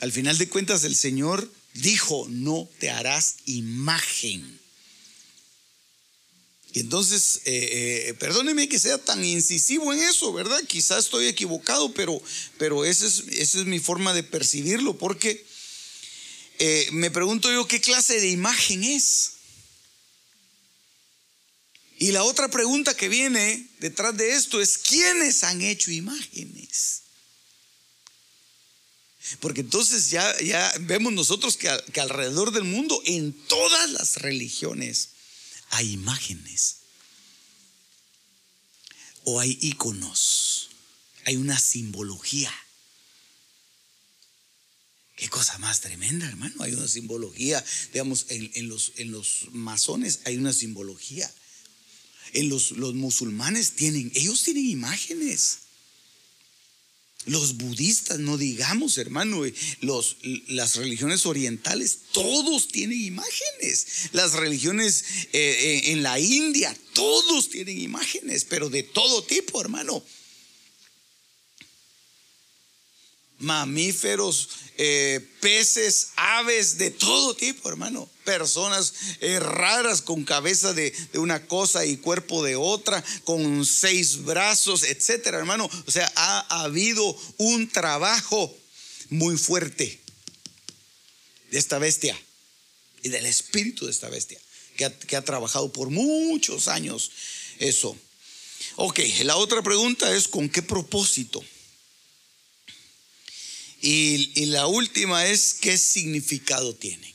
al final de cuentas el Señor dijo, no te harás imagen. Y entonces, eh, eh, perdóneme que sea tan incisivo en eso, ¿verdad? Quizás estoy equivocado, pero, pero esa, es, es mi forma de percibirlo, porque eh, me pregunto yo qué clase de imagen es. Y la otra pregunta que viene detrás de esto es, ¿quiénes han hecho imágenes? Porque entonces ya, ya vemos nosotros que, que alrededor del mundo, en todas las religiones, hay imágenes. O hay iconos. Hay una simbología. Qué cosa más tremenda, hermano. Hay una simbología, digamos, en, los, en los, masones hay una simbología. En los, los musulmanes tienen, ellos tienen imágenes. Los budistas, no digamos, hermano, eh, los, las religiones orientales, todos tienen imágenes. Las religiones eh, eh, en la India, todos tienen imágenes, pero de todo tipo, hermano. Mamíferos, eh, peces, aves de todo tipo, hermano. Personas eh, raras con cabeza de, una cosa y cuerpo de otra, con seis brazos, etcétera, hermano. O sea, ha, habido un trabajo muy fuerte de esta bestia y del espíritu de esta bestia que ha, que ha trabajado por muchos años eso. Ok, la otra pregunta es: ¿con qué propósito? Y, la última es, ¿qué significado tienen?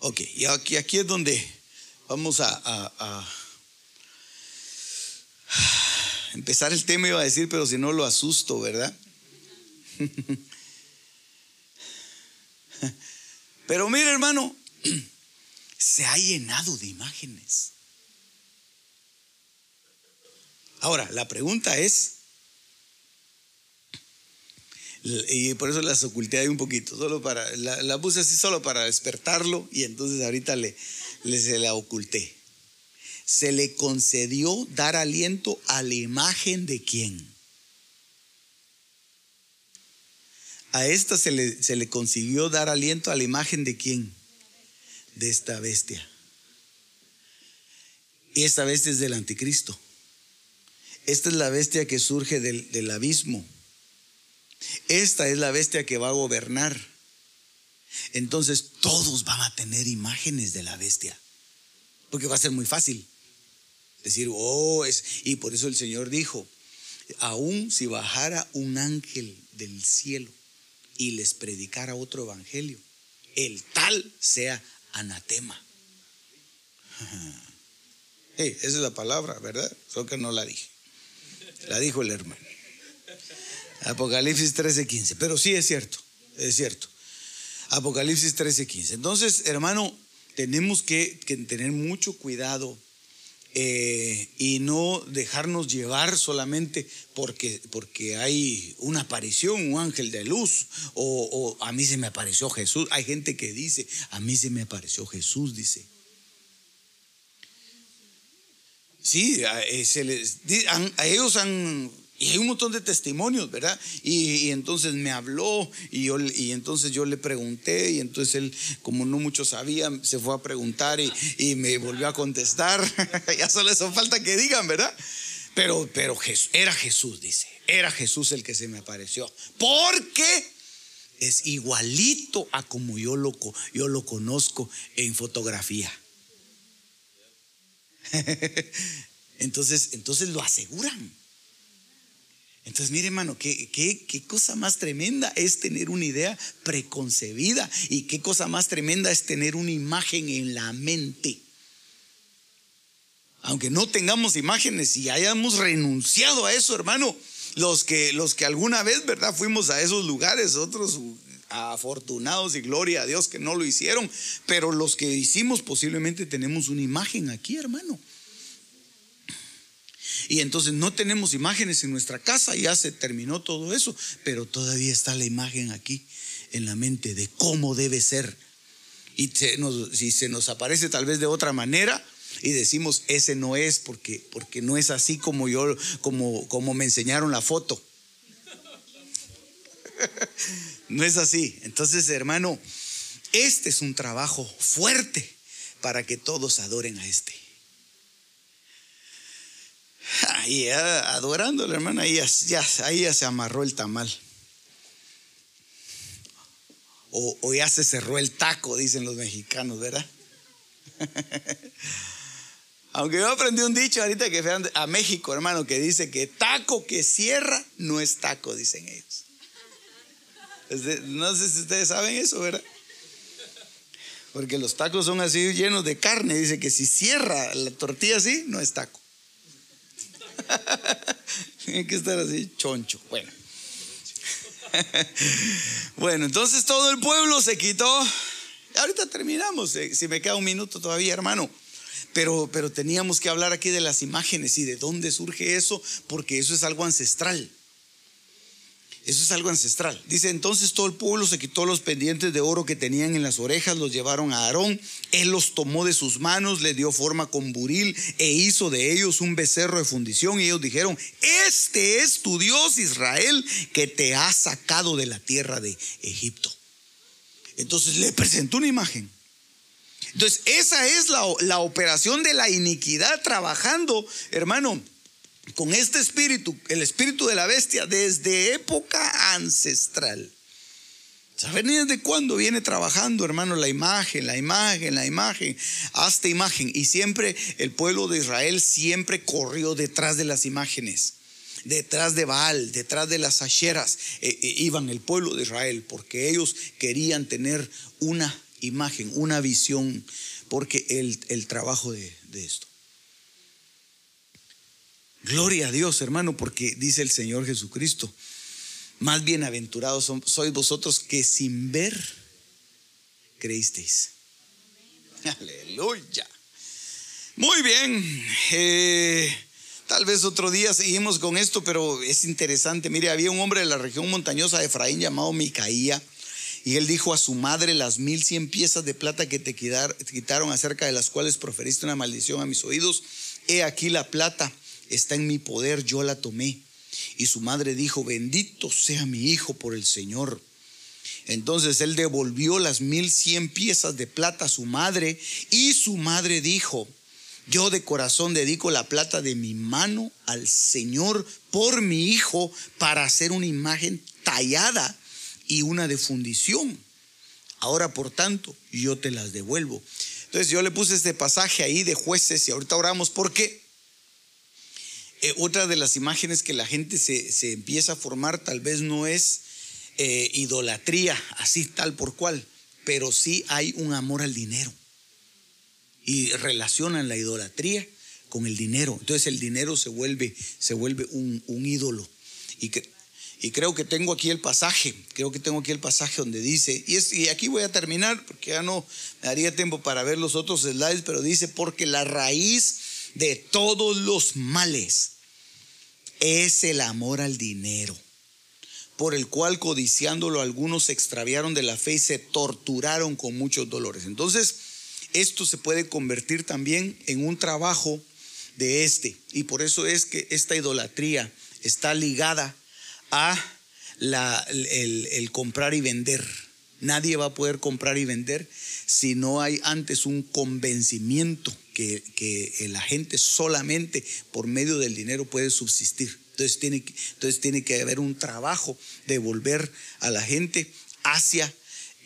Ok, y aquí, aquí es donde vamos a, empezar el tema, iba a decir, pero si no lo asusto, ¿verdad? Pero mire, hermano, se ha llenado de imágenes. Ahora, la pregunta es, y por eso las oculté ahí un poquito, solo para, la, puse así solo para despertarlo y entonces ahorita le, se la oculté. Se le concedió dar aliento a la imagen de quién. A esta se le, se le consiguió dar aliento a la imagen de quién? De esta bestia. Y esta bestia es del anticristo. Esta es la bestia que surge del, del abismo esta es la bestia que va a gobernar. Entonces todos van a tener imágenes de la bestia. Porque va a ser muy fácil decir, oh, es. Y por eso el Señor dijo, aún si bajara un ángel del cielo y les predicara otro evangelio, el tal sea anatema. esa es la palabra, ¿verdad? Solo que no la dije. La dijo el hermano. Apocalipsis 13:15. Pero sí es cierto, es cierto. Apocalipsis 13:15. Entonces, hermano, tenemos que, tener mucho cuidado eh, y no dejarnos llevar solamente porque, porque hay una aparición, un ángel de luz, o, a mí se me apareció Jesús. Hay gente que dice, a mí se me apareció Jesús, dice. Sí, eh, a ellos han y hay un montón de testimonios, ¿verdad? Y, entonces me habló y, yo, y entonces yo le pregunté y entonces él, como no mucho sabía, se fue a preguntar y, me volvió a contestar. ya solo eso falta que digan, ¿verdad? Pero, pero era Jesús, dice. Era Jesús el que se me apareció. Porque es igualito a como yo lo, yo lo conozco en fotografía. entonces, entonces lo aseguran. Entonces, mire, hermano, ¿qué, qué, cosa más tremenda es tener una idea preconcebida y qué cosa más tremenda es tener una imagen en la mente. Aunque no tengamos imágenes y hayamos renunciado a eso, hermano, los que, los que alguna vez, ¿verdad? Fuimos a esos lugares, otros afortunados y gloria a Dios que no lo hicieron, pero los que hicimos posiblemente tenemos una imagen aquí, hermano. Y entonces no tenemos imágenes en nuestra casa, ya se terminó todo eso, pero todavía está la imagen aquí en la mente de cómo debe ser. Y si se nos aparece tal vez de otra manera y decimos, ese no es porque, porque no es así como yo, como, como me enseñaron la foto. no es así. Entonces, hermano, este es un trabajo fuerte para que todos adoren a este. Y adorándole, hermano, ahí ya, ahí ya se amarró el tamal. O, ya se cerró el taco, dicen los mexicanos, ¿verdad? Aunque yo aprendí un dicho ahorita que fue a México, hermano, que dice que taco que cierra no es taco, dicen ellos. No sé si ustedes saben eso, ¿verdad? Porque los tacos son así llenos de carne. Dice que si cierra la tortilla así, no es taco. Tiene que estar así, choncho. Bueno. bueno, entonces todo el pueblo se quitó. Ahorita terminamos, eh, si me queda un minuto todavía, hermano. Pero, pero teníamos que hablar aquí de las imágenes y de dónde surge eso, porque eso es algo ancestral. Eso es algo ancestral. Dice, entonces todo el pueblo se quitó los pendientes de oro que tenían en las orejas, los llevaron a Aarón, él los tomó de sus manos, le dio forma con buril e hizo de ellos un becerro de fundición y ellos dijeron, este es tu Dios Israel que te ha sacado de la tierra de Egipto. Entonces le presentó una imagen. Entonces esa es la, la operación de la iniquidad trabajando, hermano con este espíritu, el espíritu de la bestia, desde época ancestral. ¿Saben desde cuándo viene trabajando, hermano, la imagen, la imagen, la imagen, hasta imagen? Y siempre el pueblo de Israel siempre corrió detrás de las imágenes, detrás de Baal, detrás de las asheras. Eh, eh, iban el pueblo de Israel porque ellos querían tener una imagen, una visión, porque el, el trabajo de esto. Gloria a Dios, hermano, porque dice el Señor Jesucristo, más bienaventurados sois vosotros que sin ver creísteis. Aleluya. Muy bien. Eh, tal vez otro día seguimos con esto, pero es interesante. Mire, había un hombre de la región montañosa de Efraín llamado Micaía. Y él dijo a su madre las mil cien piezas de plata que te quitaron acerca de las cuales proferiste una maldición a mis oídos. He aquí la plata está en mi poder, yo la tomé. Y su madre dijo, bendito sea mi hijo por el Señor. Entonces él devolvió las mil cien piezas de plata a su madre y su madre dijo, yo de corazón dedico la plata de mi mano al Señor por mi hijo para hacer una imagen tallada y una de fundición. Ahora, por tanto, yo te las devuelvo. Entonces yo le puse este pasaje ahí de jueces y ahorita oramos porque eh, otra de las imágenes que la gente se, empieza a formar tal vez no es eh, idolatría, así tal por cual, pero sí hay un amor al dinero. Y relacionan la idolatría con el dinero. Entonces el dinero se vuelve, se vuelve un, ídolo. Y, y, creo que tengo aquí el pasaje, creo que tengo aquí el pasaje donde dice, y, es, y aquí voy a terminar porque ya no me daría tiempo para ver los otros slides, pero dice, porque la raíz de todos los males es el amor al dinero, por el cual codiciándolo algunos se extraviaron de la fe y se torturaron con muchos dolores. Entonces, esto se puede convertir también en un trabajo de este. Y por eso es que esta idolatría está ligada a la, el, comprar y vender. Nadie va a poder comprar y vender si no hay antes un convencimiento que, que la gente solamente por medio del dinero puede subsistir. Entonces tiene, entonces tiene que haber un trabajo de volver a la gente hacia,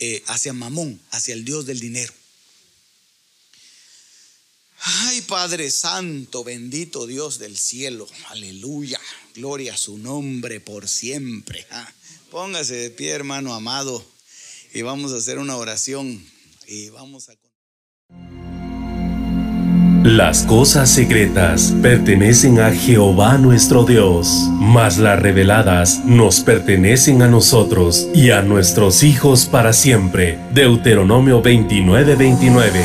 eh, hacia Mamón, hacia el Dios del dinero. Ay, Padre Santo, bendito Dios del cielo, aleluya, gloria a su nombre por siempre. Ah, póngase de pie, hermano amado, y vamos a hacer una oración y vamos a... Las cosas secretas pertenecen a Jehová nuestro Dios, mas las reveladas nos pertenecen a nosotros y a nuestros hijos para siempre. Deuteronomio 29:29.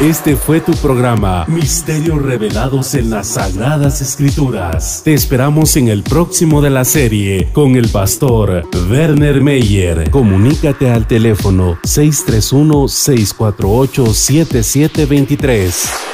Este fue tu programa Misterios Revelados en las Sagradas Escrituras. Te esperamos en el próximo de la serie con el pastor Werner Meyer. Comunícate al teléfono 631-648-7723.